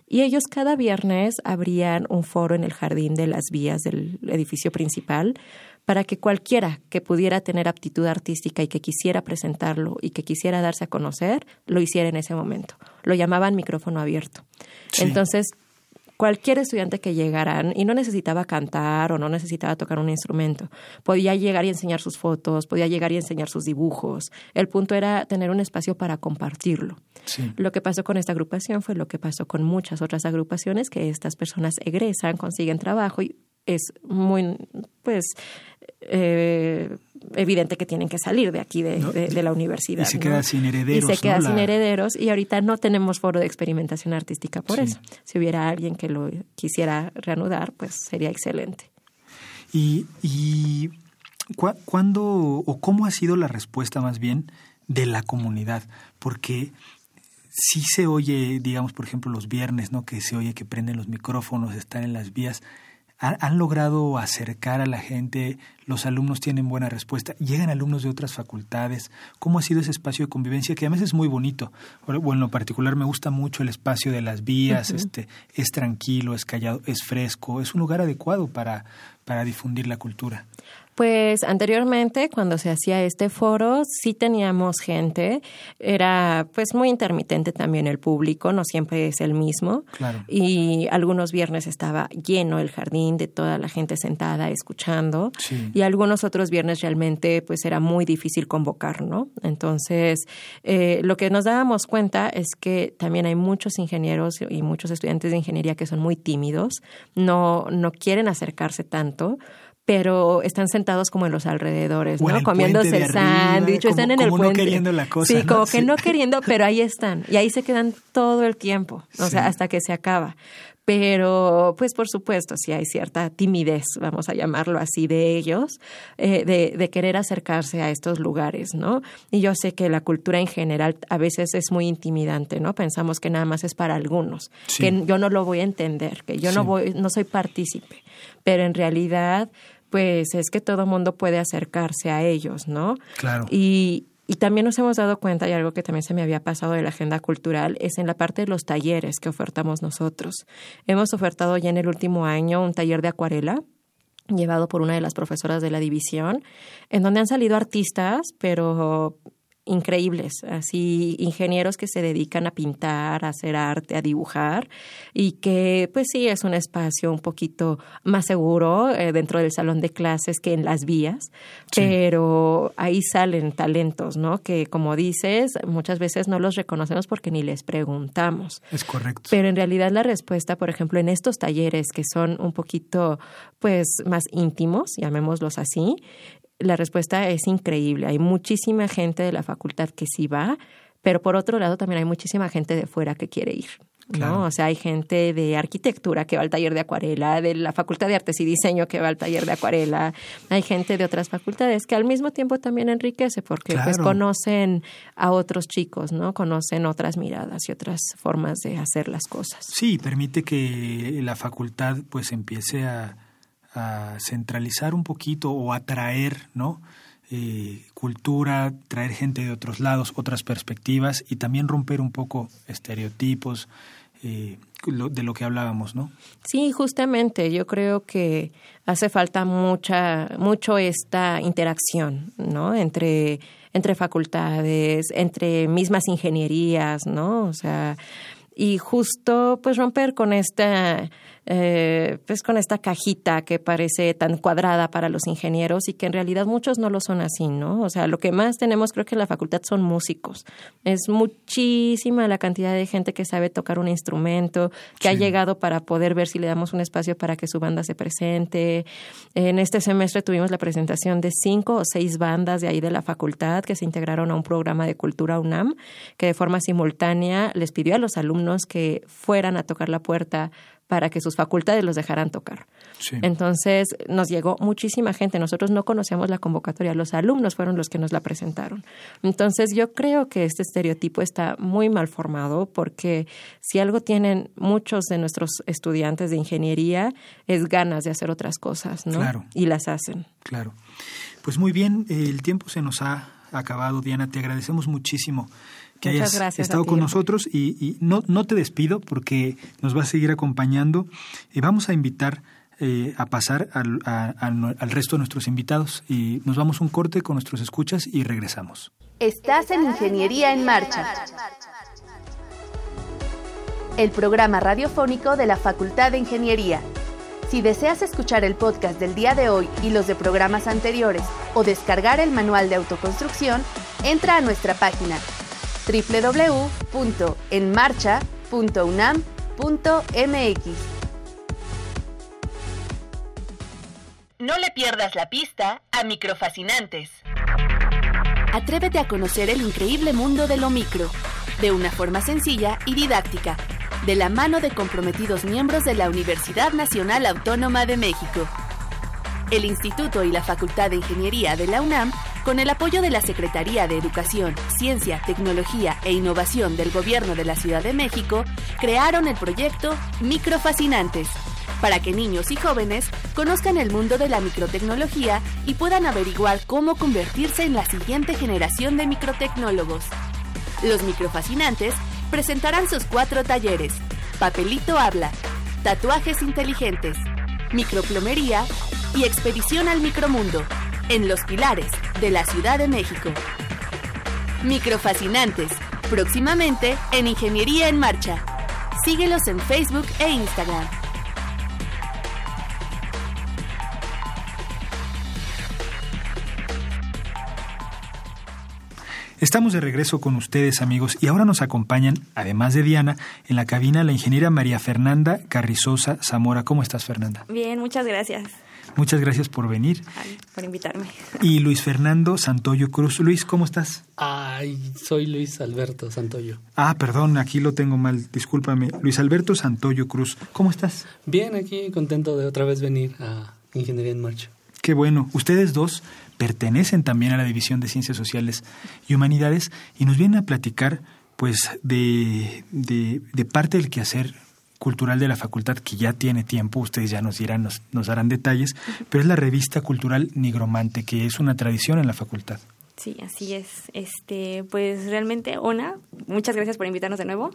Y ellos cada viernes abrían un foro en el jardín de las vías del edificio principal para que cualquiera que pudiera tener aptitud artística y que quisiera presentarlo y que quisiera darse a conocer, lo hiciera en ese momento. Lo llamaban micrófono abierto. Entonces, cualquier estudiante que llegara y no necesitaba cantar o no necesitaba tocar un instrumento, podía llegar y enseñar sus fotos, podía llegar y enseñar sus dibujos. El punto era tener un espacio para compartirlo. Lo que pasó con esta agrupación fue lo que pasó con muchas otras agrupaciones, que estas personas egresan, consiguen trabajo y es muy, pues, eh, evidente que tienen que salir de aquí, de, la universidad. Y se queda sin herederos. Y se queda sin herederos y ahorita no tenemos foro de experimentación artística por eso. Si hubiera alguien que lo quisiera reanudar, pues sería excelente. ¿Y, y cuándo o cómo ha sido la respuesta más bien de la comunidad, porque sí se oye, digamos, por ejemplo, los viernes, ¿no? Que se oye que prenden los micrófonos, están en las vías. Han, logrado acercar a la gente, los alumnos tienen buena respuesta, llegan alumnos de otras facultades. ¿Cómo ha sido ese espacio de convivencia? Que además es muy bonito. Bueno, en lo particular me gusta mucho el espacio de las vías, este, es tranquilo, es callado, es fresco, es un lugar adecuado para, para difundir la cultura. Pues anteriormente, cuando se hacía este foro, sí teníamos gente. Era pues muy intermitente también el público, no siempre es el mismo. Claro. Y algunos viernes estaba lleno el jardín de toda la gente sentada escuchando. Sí. Y algunos otros viernes realmente pues era muy difícil convocar, ¿no? Entonces, eh, lo que nos dábamos cuenta es que también hay muchos ingenieros y muchos estudiantes de ingeniería que son muy tímidos, no, no quieren acercarse tanto pero están sentados como en los alrededores, ¿no? Comiéndose el sándwich, están en el puente. no queriendo la cosa. Sí, como que no queriendo, pero ahí están. Y ahí se quedan todo el tiempo, o sea, hasta que se acaba. Pero, pues por supuesto, sí hay cierta timidez, vamos a llamarlo así, de ellos, eh, de, de, querer acercarse a estos lugares, ¿no? Y yo sé que la cultura en general a veces es muy intimidante, ¿no? Pensamos que nada más es para algunos, Sí. que yo no lo voy a entender, que yo no voy, no soy partícipe. Pero en realidad, pues es que todo mundo puede acercarse a ellos, ¿no? Claro. Y, y también nos hemos dado cuenta, y algo que también se me había pasado de la agenda cultural, es en la parte de los talleres que ofertamos nosotros. Hemos ofertado ya en el último año un taller de acuarela llevado por una de las profesoras de la división, en donde han salido artistas, pero increíbles, así ingenieros que se dedican a pintar, a hacer arte, a dibujar y que pues sí es un espacio un poquito más seguro eh, dentro del salón de clases que en las vías, Sí. pero ahí salen talentos, ¿no? Que como dices, muchas veces no los reconocemos porque ni les preguntamos. Es correcto. Pero en realidad la respuesta, por ejemplo, en estos talleres que son un poquito, pues, más íntimos, llamémoslos así, la respuesta es increíble. Hay muchísima gente de la facultad que sí va, pero por otro lado también hay muchísima gente de fuera que quiere ir. ¿no? Claro. O sea, hay gente de arquitectura que va al taller de acuarela, de la Facultad de Artes y Diseño que va al taller de acuarela, hay gente de otras facultades que al mismo tiempo también enriquece porque pues conocen a otros chicos, ¿no? Conocen otras miradas y otras formas de hacer las cosas. Sí, permite que la facultad pues empiece a, a centralizar un poquito o atraer, ¿no? Eh, cultura, traer gente de otros lados, otras perspectivas y también romper un poco estereotipos eh, de lo que hablábamos, ¿no? Sí, justamente, yo creo que hace falta mucha, mucho esta interacción, ¿no? Entre, entre facultades, entre mismas ingenierías, ¿no? O sea, y justo pues romper con esta eh, pues con esta cajita que parece tan cuadrada para los ingenieros y que en realidad muchos no lo son así, ¿no? O sea, lo que más tenemos creo que en la facultad son músicos. Es muchísima la cantidad de gente que sabe tocar un instrumento, que ha llegado para poder ver si le damos un espacio para que su banda se presente. En este semestre tuvimos la presentación de cinco o seis bandas de ahí de la facultad que se integraron a un programa de cultura UNAM que de forma simultánea les pidió a los alumnos que fueran a tocar la puerta para que sus facultades los dejaran tocar. Sí. Entonces nos llegó muchísima gente. Nosotros no conocíamos la convocatoria, los alumnos fueron los que nos la presentaron. Entonces yo creo que este estereotipo está muy mal formado porque si algo tienen muchos de nuestros estudiantes de ingeniería es ganas de hacer otras cosas, ¿no? Claro. Y las hacen. Claro. Pues muy bien, el tiempo se nos ha acabado, Diana. Te agradecemos muchísimo que Muchas hayas gracias estado ti, con nosotros y, y no, no te despido porque nos va a seguir acompañando y vamos a invitar eh, a pasar al, a- al resto de nuestros invitados y nos vamos un corte con nuestros escuchas y regresamos. Estás en Ingeniería en Marcha. El programa radiofónico de la Facultad de Ingeniería. Si deseas escuchar el podcast del día de hoy y los de programas anteriores o descargar el manual de autoconstrucción, entra a nuestra página www.enmarcha.unam.mx. No le pierdas la pista a Microfascinantes. Atrévete a conocer el increíble mundo de lo micro, de una forma sencilla y didáctica, de la mano de comprometidos miembros de la Universidad Nacional Autónoma de México. El Instituto y la Facultad de Ingeniería de la UNAM con el apoyo de la Secretaría de Educación, Ciencia, Tecnología e Innovación del Gobierno de la Ciudad de México, crearon el proyecto Microfascinantes, para que niños y jóvenes conozcan el mundo de la microtecnología y puedan averiguar cómo convertirse en la siguiente generación de microtecnólogos. Los microfascinantes presentarán sus cuatro talleres, papelito habla, tatuajes inteligentes, microplomería y expedición al micromundo, en Los Pilares de la Ciudad de México. Microfascinantes, próximamente en Ingeniería en Marcha. Síguelos en Facebook e Instagram. Estamos de regreso con ustedes, amigos, y ahora nos acompañan, además de Diana, en la cabina la ingeniera María Fernanda Carrizosa Zamora. ¿Cómo estás, Fernanda? Bien, muchas gracias. Muchas gracias por venir. por invitarme. Y Luis Fernando Santoyo Cruz. Luis, ¿cómo estás? Ay, soy Luis Alberto Santoyo. Ah, perdón, aquí lo tengo mal, discúlpame. Luis Alberto Santoyo Cruz, ¿cómo estás? Bien, aquí contento de otra vez venir a Ingeniería en Marcha. Qué bueno. Ustedes dos pertenecen también a la División de Ciencias Sociales y Humanidades y nos vienen a platicar pues de, de, de parte del quehacer cultural de la facultad que ya tiene tiempo, ustedes ya nos dirán, nos, nos darán detalles, pero es la revista cultural Nigromante, que es una tradición en la facultad. Sí, así es. Este, pues realmente, Ona, muchas gracias por invitarnos de nuevo.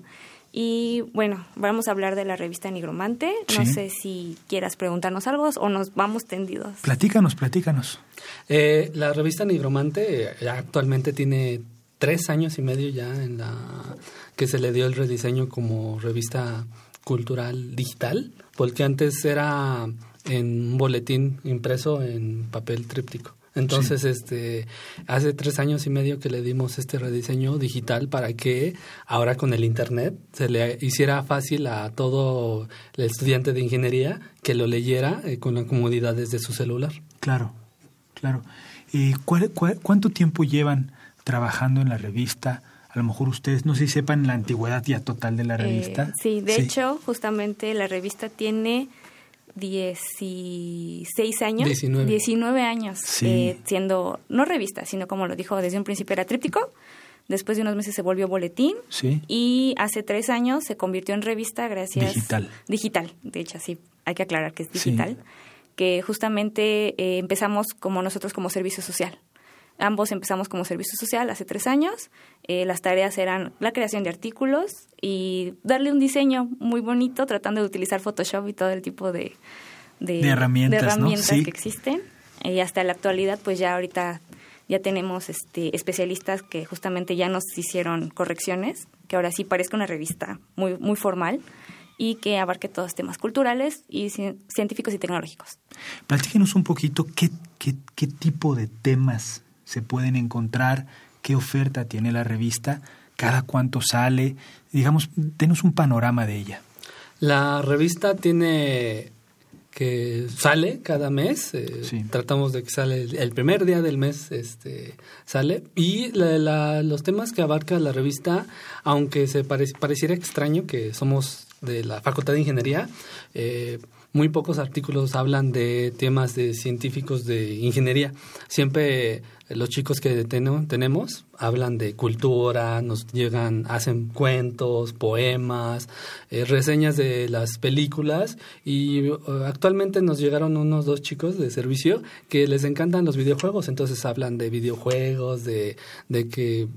Y bueno, vamos a hablar de la revista Nigromante. No sé si quieras preguntarnos algo o nos vamos tendidos. Platícanos, platícanos. Eh, la revista Nigromante eh, actualmente tiene tres años y medio ya en la que se le dio el rediseño como revista cultural digital, porque antes era en un boletín impreso en papel tríptico. Entonces, este, hace tres años y medio que le dimos este rediseño digital para que ahora con el internet se le hiciera fácil a todo el estudiante de ingeniería que lo leyera eh, con las comodidades de su celular. Claro, claro. ¿Y cuánto tiempo llevan trabajando en la revista? A lo mejor ustedes no sé si sepan la antigüedad ya total de la eh, revista. sí, de hecho, justamente la revista tiene 16 años. 19. años eh, siendo, no revista, sino como lo dijo desde un principio era tríptico. Después de unos meses se volvió boletín. Sí. Y hace tres años se convirtió en revista gracias. Digital. Digital, de hecho, sí, hay que aclarar que es digital. Que justamente eh, empezamos como nosotros como servicio social. Ambos empezamos como servicio social hace tres años. Eh, las tareas eran la creación de artículos y darle un diseño muy bonito, tratando de utilizar Photoshop y todo el tipo de, de, herramientas, que existen. Y hasta la actualidad, pues ya ahorita ya tenemos este, especialistas que justamente ya nos hicieron correcciones, que ahora sí parezca una revista muy, muy formal y que abarque todos temas culturales y científicos y tecnológicos. Platíquenos un poquito qué, qué, qué tipo de temas se pueden encontrar, qué oferta tiene la revista, cada cuánto sale, digamos, denos un panorama de ella. La revista tiene que sale cada mes, eh, tratamos de que sale el, primer día del mes, este sale. Y los temas que abarca la revista, aunque se pareciera extraño que somos de la Facultad de Ingeniería, eh, muy pocos artículos hablan de temas de científicos de ingeniería. Siempre los chicos que tenemos hablan de cultura, nos llegan, hacen cuentos, poemas, eh, reseñas de las películas y uh, actualmente nos llegaron unos dos chicos de servicio que les encantan los videojuegos, entonces hablan de videojuegos, de, de que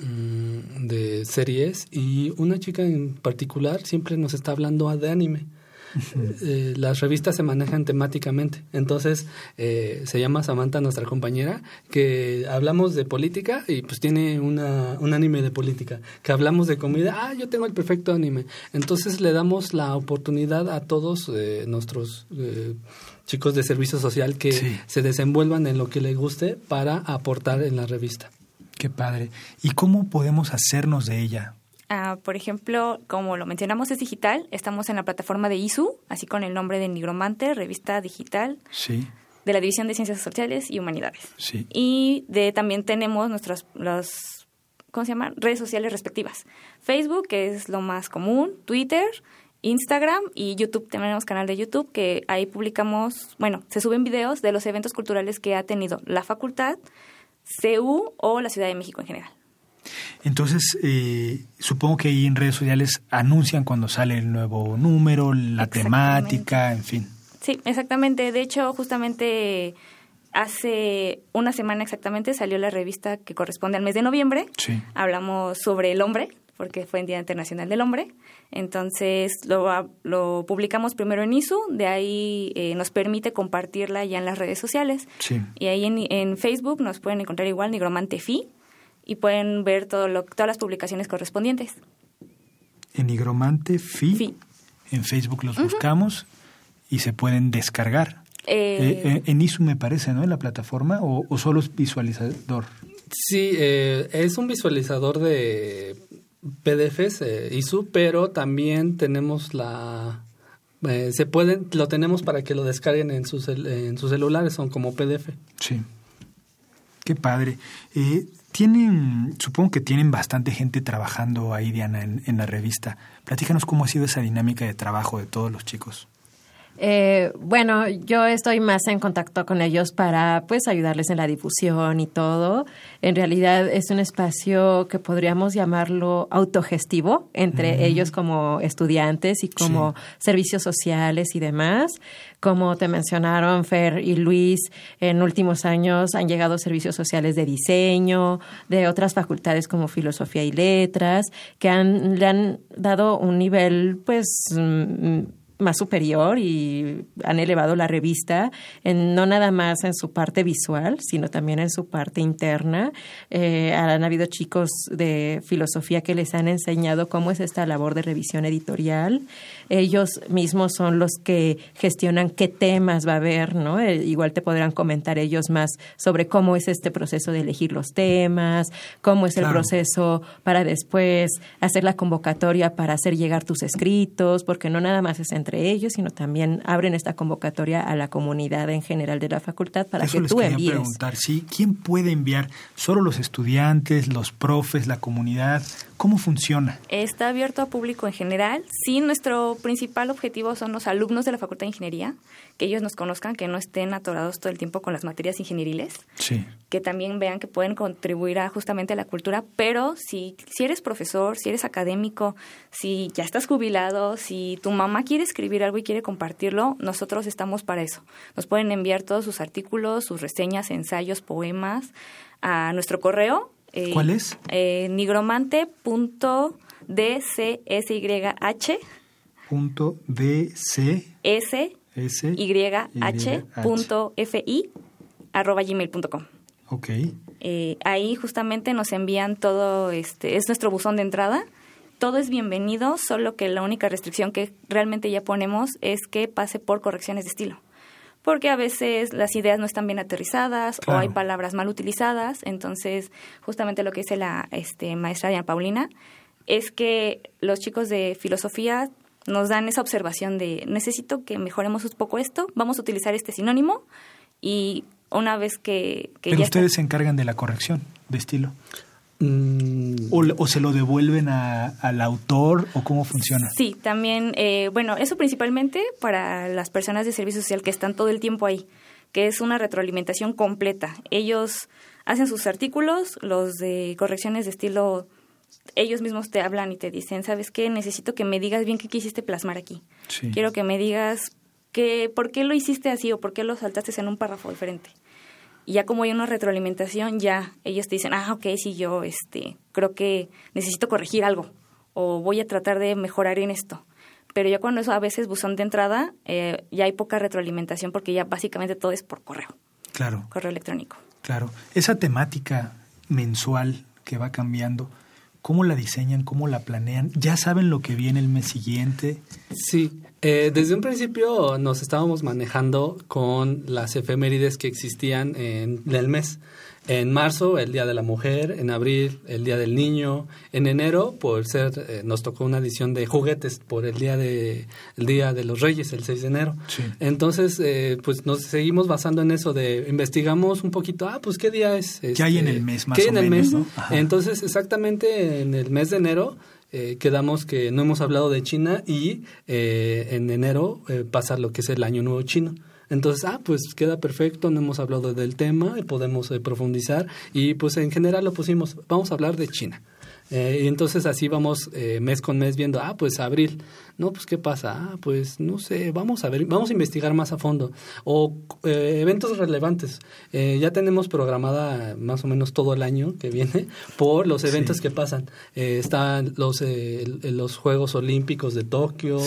mm, de series y una chica en particular siempre nos está hablando de anime. Eh, las revistas se manejan temáticamente. Entonces, eh, se llama Samantha, nuestra compañera, que hablamos de política y pues tiene una, un anime de política. Que hablamos de comida, ah, yo tengo el perfecto anime. Entonces, le damos la oportunidad a todos eh, nuestros chicos de servicio social que se desenvuelvan en lo que les guste para aportar en la revista. Qué padre. ¿Y cómo podemos hacernos de ella? Ah, por ejemplo, como lo mencionamos, es digital. Estamos en la plataforma de ISU, así con el nombre de Nigromante, revista digital. De la División de Ciencias Sociales y Humanidades. Y de, también tenemos nuestras los, ¿cómo se llama? redes sociales respectivas. Facebook, que es lo más común, Twitter, Instagram y YouTube. Tenemos canal de YouTube que ahí publicamos, bueno, se suben videos de los eventos culturales que ha tenido la facultad CU o la Ciudad de México en general. Entonces, eh, supongo que ahí en redes sociales anuncian cuando sale el nuevo número, la temática, en fin. Sí, exactamente. De hecho, justamente hace una semana exactamente salió la revista que corresponde al mes de noviembre. Sí. Hablamos sobre el hombre, porque fue el Día Internacional del Hombre. Entonces lo, lo publicamos primero en ISU, de ahí eh, nos permite compartirla ya en las redes sociales. Sí. Y ahí en, en Facebook nos pueden encontrar igual Nigromante Fi y pueden ver todo lo, todas las publicaciones correspondientes. En Nigromante Fi, en Facebook los buscamos y se pueden descargar. Eh, eh, en ISU me parece, ¿no? En la plataforma o, o solo es visualizador. Sí, es un visualizador de PDFs eh, ISU, pero también tenemos la eh, se pueden lo tenemos para que lo descarguen en sus en sus celulares, son como PDF. Sí. Qué padre. Tienen, supongo que tienen bastante gente trabajando ahí, Diana, en, en la revista. Platícanos cómo ha sido esa dinámica de trabajo de todos los chicos. Eh, bueno, yo estoy más en contacto con ellos para pues ayudarles en la difusión y todo. En realidad es un espacio que podríamos llamarlo autogestivo entre ellos como estudiantes y como servicios sociales y demás. Como te mencionaron Fer y Luis, en últimos años han llegado servicios sociales de diseño, de otras facultades como filosofía y letras, que han, le han dado un nivel pues mm, más superior y han elevado la revista, en, no nada más en su parte visual, sino también en su parte interna. Eh, han habido chicos de filosofía que les han enseñado cómo es esta labor de revisión editorial. Ellos mismos son los que gestionan qué temas va a haber, ¿no? Eh, igual te podrán comentar ellos más sobre cómo es este proceso de elegir los temas, cómo es el proceso para después hacer la convocatoria para hacer llegar tus escritos, porque no nada más es entre ellos, sino también abren esta convocatoria a la comunidad en general de la facultad para que tú envíes. preguntar, ¿sí? ¿Quién puede enviar? ¿Solo los estudiantes, los profes, la comunidad? ¿Cómo funciona? Está abierto a público en general. Sí, nuestro principal objetivo son los alumnos de la Facultad de Ingeniería, que ellos nos conozcan, que no estén atorados todo el tiempo con las materias ingenieriles. Sí. Que también vean que pueden contribuir a, justamente a la cultura, pero si, si eres profesor, si eres académico, si ya estás jubilado, si tu mamá quiere escribir algo y quiere compartirlo, nosotros estamos para eso. Nos pueden enviar todos sus artículos, sus reseñas, ensayos, poemas a nuestro correo eh, ¿Cuál es? Eh, nigromante.dcsyh punto dc s y punto fi arroba gmail.com Ok. Eh, ahí justamente nos envían todo, este, es nuestro buzón de entrada. Todo es bienvenido, solo que la única restricción que realmente ya ponemos es que pase por correcciones de estilo porque a veces las ideas no están bien aterrizadas o hay palabras mal utilizadas. Entonces, justamente lo que dice la este, maestra Diana Paulina es que los chicos de filosofía nos dan esa observación de necesito que mejoremos un poco esto, vamos a utilizar este sinónimo y una vez que... que Pero ustedes se encargan de la corrección de estilo. Mm. O, se lo devuelven al autor o cómo funciona? Sí, también, eh, bueno, eso principalmente para las personas de servicio social que están todo el tiempo ahí, que es una retroalimentación completa. Ellos hacen sus artículos, los de correcciones de estilo, ellos mismos te hablan y te dicen, ¿sabes qué? Necesito que me digas bien qué quisiste plasmar aquí. Quiero que me digas que, por qué lo hiciste así o por qué lo saltaste en un párrafo diferente. Y ya como hay una retroalimentación, ya ellos te dicen, ah, ok, sí, yo este, creo que necesito corregir algo o voy a tratar de mejorar en esto. Pero ya cuando eso a veces buzón de entrada, eh, ya hay poca retroalimentación porque ya básicamente todo es por correo. Claro. Correo electrónico. Claro. Esa temática mensual que va cambiando, ¿cómo la diseñan? ¿Cómo la planean? ¿Ya saben lo que viene el mes siguiente? Sí, eh, desde un principio nos estábamos manejando con las efemérides que existían en el mes. En marzo, el Día de la Mujer, en abril, el Día del Niño, en enero, por ser, eh, nos tocó una edición de juguetes por el Día de, el día de los Reyes, el 6 de enero. Entonces, eh, pues nos seguimos basando en eso de investigamos un poquito, ah, pues qué día es. ¿Qué hay en el este, mes más ¿qué o en el mes? Entonces, exactamente en el mes de enero eh, quedamos que no hemos hablado de China y eh, en enero eh, pasa lo que es el Año Nuevo Chino. Entonces, ah, pues queda perfecto, no hemos hablado del tema, podemos profundizar y pues en general lo pusimos, vamos a hablar de China. Eh, y entonces así vamos eh, mes con mes viendo, ah, pues abril, no, pues qué pasa, ah, pues no sé, vamos a ver, vamos a investigar más a fondo. O eh, eventos relevantes, ya tenemos programada más o menos todo el año que viene por los eventos que pasan. están los, los Juegos Olímpicos de Tokio,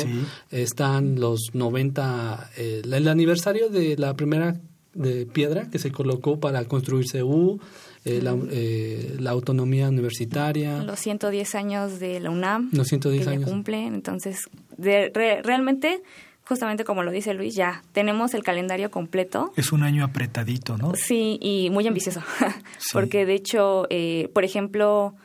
están los 90, el aniversario de la primera de piedra que se colocó para construir CEU, eh, eh, la, autonomía universitaria. Los 110 años de la UNAM. Los 110 años. cumplen. Entonces, de, realmente, justamente como lo dice Luis, ya tenemos el calendario completo. Es un año apretadito, ¿no? Sí, y muy ambicioso. Porque de hecho, eh, por ejemplo,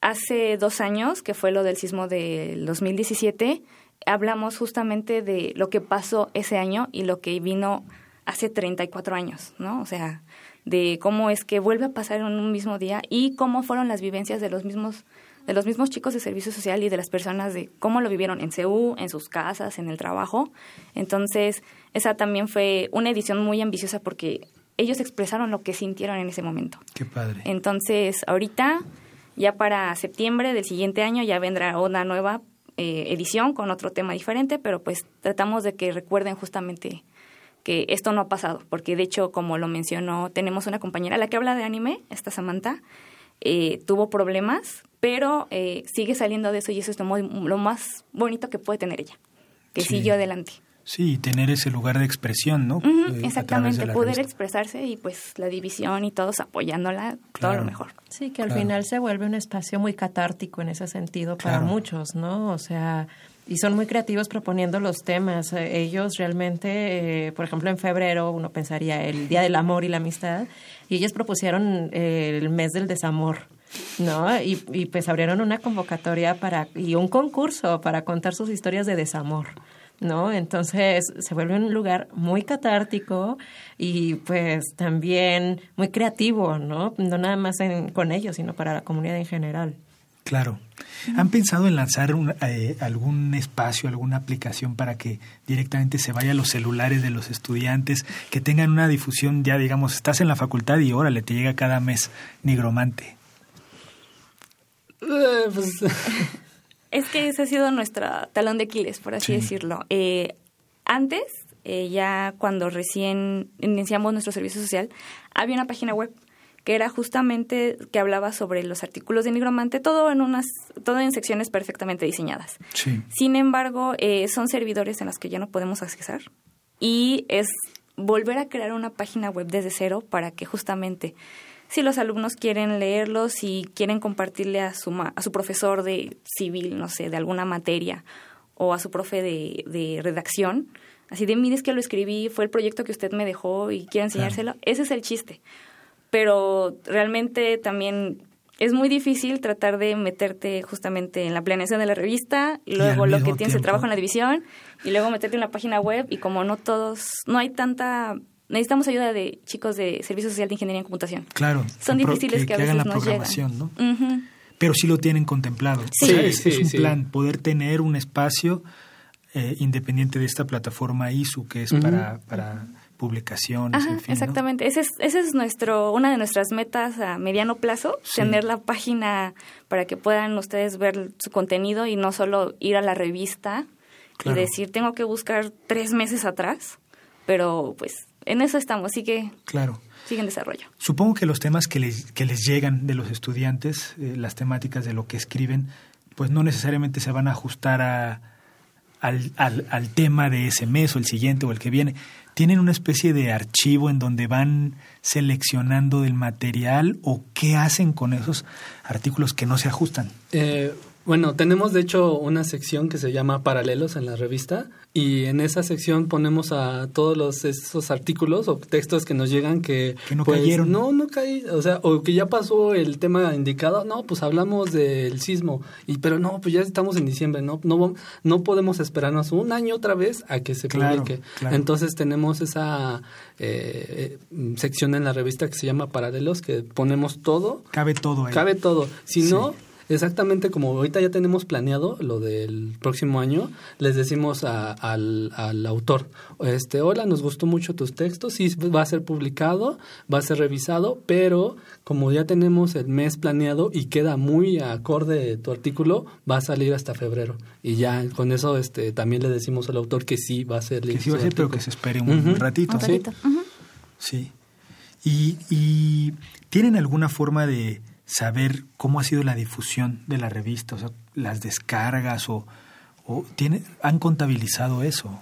hace dos años, que fue lo del sismo del 2017, hablamos justamente de lo que pasó ese año y lo que vino hace 34 años, ¿no? O sea, de cómo es que vuelve a pasar en un mismo día y cómo fueron las vivencias de los mismos de los mismos chicos de servicio social y de las personas de cómo lo vivieron en CEU, en sus casas, en el trabajo. Entonces, esa también fue una edición muy ambiciosa porque ellos expresaron lo que sintieron en ese momento. Qué padre. Entonces, ahorita, ya para septiembre del siguiente año, ya vendrá una nueva eh, edición con otro tema diferente, pero pues tratamos de que recuerden justamente que esto no ha pasado, porque de hecho, como lo mencionó, tenemos una compañera, la que habla de anime, esta Samantha, eh, tuvo problemas, pero eh, sigue saliendo de eso y eso es lo, más bonito que puede tener ella, que siguió adelante. Sí, tener ese lugar de expresión, ¿no? Eh, exactamente, poder expresarse y pues la división y todos apoyándola, todo lo mejor. Sí, que al final se vuelve un espacio muy catártico en ese sentido para muchos, ¿no? O sea, y son muy creativos proponiendo los temas. Eh, ellos realmente, eh, por ejemplo, en febrero uno pensaría el Día del Amor y la Amistad, y ellos propusieron eh, el mes del desamor. ¿no? Y, y, pues abrieron una convocatoria para y un concurso para contar sus historias de desamor, ¿no? Entonces se vuelve un lugar muy catártico y pues también muy creativo, ¿no? No nada más con ellos, sino para la comunidad en general. Claro. ¿Han pensado en lanzar eh, algún espacio, alguna aplicación para que directamente se vaya a los celulares de los estudiantes, que tengan una difusión ya, digamos, estás en la facultad y órale, te llega cada mes nigromante? Eh, pues, es que ese ha sido nuestro talón de Aquiles, por así decirlo. Eh, antes, ya cuando recién iniciamos nuestro servicio social, había una página web que era justamente que hablaba sobre los artículos de nigromante, todo en unas, todo en secciones perfectamente diseñadas. Sin embargo, eh, son servidores en los que ya no podemos accesar y es volver a crear una página web desde cero para que justamente si los alumnos quieren leerlos, si quieren compartirle a su, a su profesor de civil, no sé, de alguna materia, o a su profe de, de redacción, así de, mire, es que lo escribí, fue el proyecto que usted me dejó y quiere enseñárselo, ese es el chiste pero realmente también es muy difícil tratar de meterte justamente en la planeación de la revista, y luego lo que tienes el trabajo en la división, y luego meterte en la página web, y como no todos, no hay tanta necesitamos ayuda de chicos de Servicio Social de Ingeniería en Computación. Claro. Son difíciles que, a veces hagan la programación, ¿no? Pero sí lo tienen contemplado. Sí, es, un plan, poder tener un espacio eh, independiente de esta plataforma ISU, que es para, para publicaciones. exactamente. Ese es, ese es nuestro, una de nuestras metas a mediano plazo, tener la página para que puedan ustedes ver su contenido y no solo ir a la revista y decir, tengo que buscar tres meses atrás, pero pues en eso estamos, así que claro. sigue en desarrollo. Supongo que los temas que les, que les llegan de los estudiantes, eh, las temáticas de lo que escriben, pues no necesariamente se van a ajustar a, al, al, al tema de ese mes o el siguiente o el que viene, ¿Tienen una especie de archivo en donde van seleccionando el material o qué hacen con esos artículos que no se ajustan? Eh, bueno, tenemos de hecho una sección que se llama Paralelos en la revista y en esa sección ponemos a todos los esos artículos o textos que nos llegan que, no pues, cayeron. No, no caí, o sea, o que ya pasó el tema indicado, no, pues hablamos del sismo y pero no, pues ya estamos en diciembre, no no no podemos esperarnos un año otra vez a que se publique. Entonces tenemos esa eh, sección en la revista que se llama Paralelos que ponemos todo. Cabe todo ahí. Cabe todo. Si no exactamente como ahorita ya tenemos planeado lo del próximo año, les decimos al, al, autor, este, hola, nos gustó mucho tus textos, sí va a ser publicado, va a ser revisado, pero como ya tenemos el mes planeado y queda muy acorde tu artículo, va a salir hasta febrero. Y ya con eso este, también le decimos al autor que sí va a ser Que sí va a ser, pero que se espere un, ratito. ¿sí? Sí. Y, y ¿tienen alguna forma de saber cómo ha sido la difusión de la revista, o sea, las descargas o, o tiene, han contabilizado eso.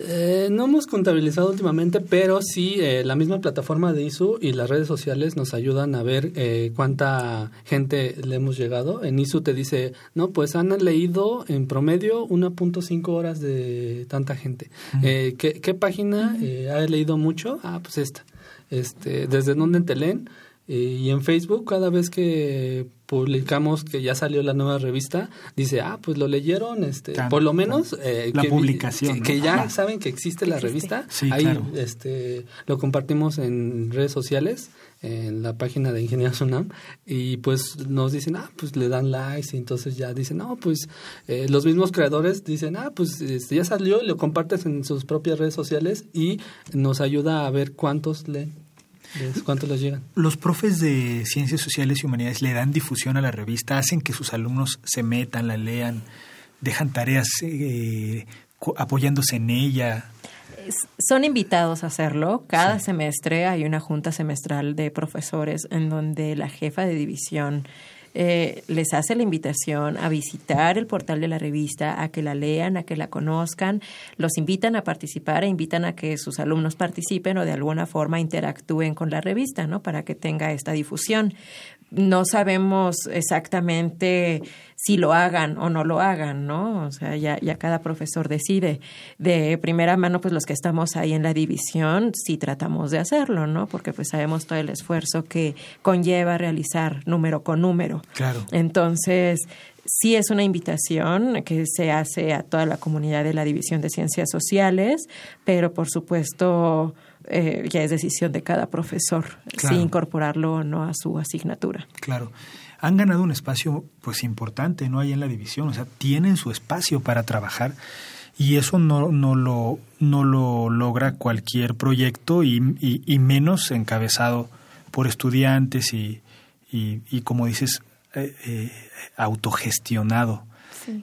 Eh, no hemos contabilizado últimamente, pero sí eh, la misma plataforma de ISU y las redes sociales nos ayudan a ver eh, cuánta gente le hemos llegado. En ISU te dice, no, pues han leído en promedio 1.5 horas de tanta gente. ¿qué, ¿qué, página ha leído mucho? Ah, pues esta. Este, ¿Desde dónde te leen? Eh, y en Facebook, cada vez que publicamos que ya salió la nueva revista, dice, ah, pues lo leyeron, este, por lo menos eh, la publicación, que, ya saben que existe la revista, ahí este, lo compartimos en redes sociales, en la página de Ingeniería Sunam, y pues nos dicen, ah, pues le dan likes, y entonces ya dicen, no, pues eh, los mismos creadores dicen, ah, pues este, ya salió, y lo compartes en sus propias redes sociales y nos ayuda a ver cuántos leen. ¿Cuántos les llegan? Los profes de Ciencias Sociales y Humanidades le dan difusión a la revista, hacen que sus alumnos se metan, la lean, dejan tareas eh, apoyándose en ella. Son invitados a hacerlo. Cada semestre hay una junta semestral de profesores en donde la jefa de división eh, les hace la invitación a visitar el portal de la revista, a que la lean, a que la conozcan, los invitan a participar e invitan a que sus alumnos participen o de alguna forma interactúen con la revista, ¿no? Para que tenga esta difusión no sabemos exactamente si lo hagan o no lo hagan, ¿no? O sea, ya, ya cada profesor decide. De primera mano, pues los que estamos ahí en la división, sí tratamos de hacerlo, ¿no? Porque pues sabemos todo el esfuerzo que conlleva realizar número con número. Claro. Entonces, sí es una invitación que se hace a toda la comunidad de la División de Ciencias Sociales, pero por supuesto eh, ya es decisión de cada profesor si incorporarlo o no a su asignatura. Claro. Han ganado un espacio pues importante, ¿no? Ahí en la división, o sea, tienen su espacio para trabajar y eso no, no, lo, no lo logra cualquier proyecto y, y, menos encabezado por estudiantes y, y como dices, eh, eh, autogestionado.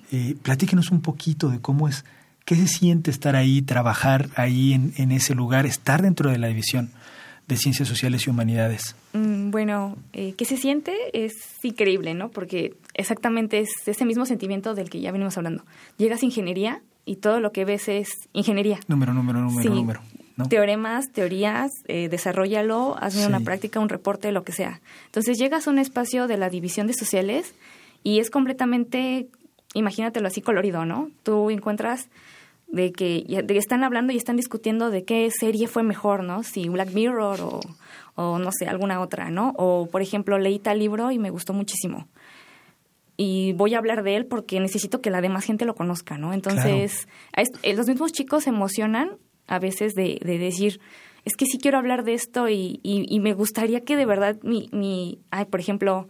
Sí. platíquenos un poquito de cómo es ¿Qué se siente estar ahí, trabajar ahí en, ese lugar, estar dentro de la división de Ciencias Sociales y Humanidades? Mm, bueno, eh, ¿qué se siente? Es increíble, ¿no? Porque exactamente es ese mismo sentimiento del que ya venimos hablando. Llegas a ingeniería y todo lo que ves es ingeniería. Número, número, número, número. Teoremas, teorías, eh, desarrollalo, hazme una práctica, un reporte, lo que sea. Entonces llegas a un espacio de la división de sociales y es completamente, imagínatelo así colorido, ¿no? Tú encuentras de que, de están hablando y están discutiendo de qué serie fue mejor, ¿no? Si Black Mirror o, o no sé, alguna otra, ¿no? O, por ejemplo, leí tal libro y me gustó muchísimo. Y voy a hablar de él porque necesito que la demás gente lo conozca, ¿no? Entonces, eh, los mismos chicos se emocionan a veces de, de decir, es que sí quiero hablar de esto y, y, me gustaría que de verdad mi, mi ay, por ejemplo,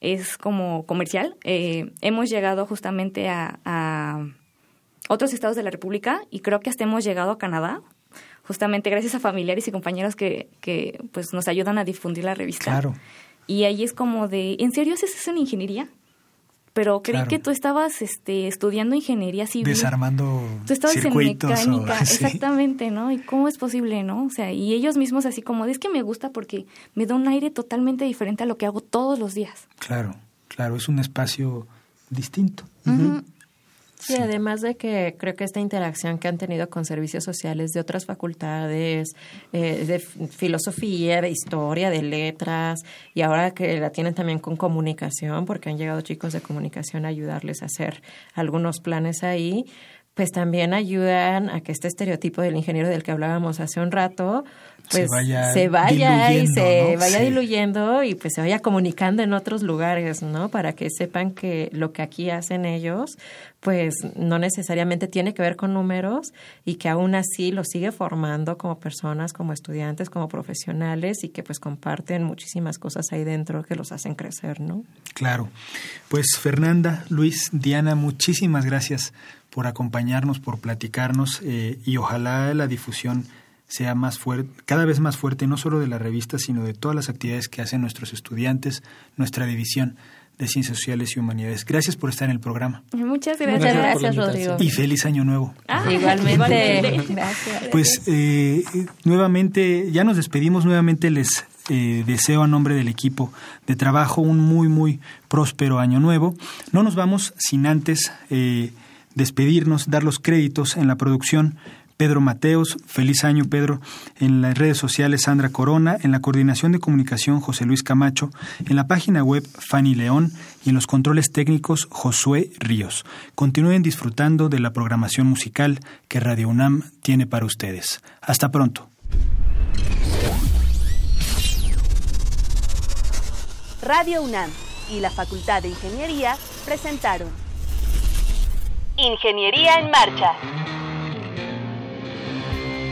es como comercial. Eh, hemos llegado justamente a otros estados de la República y creo que hasta hemos llegado a Canadá, justamente gracias a familiares y compañeros que, que pues nos ayudan a difundir la revista. Claro. Y ahí es como de, ¿en serio haces eso en ingeniería? Pero creí que tú estabas este, estudiando ingeniería civil. Desarmando Tú estabas en mecánica, exactamente, ¿no? ¿Y cómo es posible, no? O sea, y ellos mismos así como, es que me gusta porque me da un aire totalmente diferente a lo que hago todos los días. Claro, claro, es un espacio distinto. Sí, además de que creo que esta interacción que han tenido con servicios sociales de otras facultades, eh, de filosofía, de historia, de letras, y ahora que la tienen también con comunicación, porque han llegado chicos de comunicación a ayudarles a hacer algunos planes ahí, pues también ayudan a que este estereotipo del ingeniero del que hablábamos hace un rato, pues se vaya, y se vaya diluyendo y pues se vaya comunicando en otros lugares, ¿no? Para que sepan que lo que aquí hacen ellos, pues no necesariamente tiene que ver con números y que aún así los sigue formando como personas, como estudiantes, como profesionales y que pues comparten muchísimas cosas ahí dentro que los hacen crecer, ¿no? Claro. Pues Fernanda, Luis, Diana, muchísimas gracias por acompañarnos, por platicarnos eh, y ojalá la difusión sea más fuerte, cada vez más fuerte, no solo de la revista, sino de todas las actividades que hacen nuestros estudiantes, nuestra división de Ciencias Sociales y Humanidades. Gracias por estar en el programa. Muchas gracias. Muchas gracias, Rodrigo. Y feliz año nuevo. Ah, igualmente. Gracias. Pues eh, nuevamente, ya nos despedimos, nuevamente les eh, deseo a nombre del equipo de trabajo un muy, muy próspero año nuevo. No nos vamos sin antes eh, despedirnos, dar los créditos en la producción Pedro Mateos, feliz año Pedro, en las redes sociales Sandra Corona, en la coordinación de comunicación José Luis Camacho, en la página web Fanny León y en los controles técnicos Josué Ríos. Continúen disfrutando de la programación musical que Radio UNAM tiene para ustedes. Hasta pronto. Radio UNAM y la Facultad de Ingeniería presentaron Ingeniería en Marcha.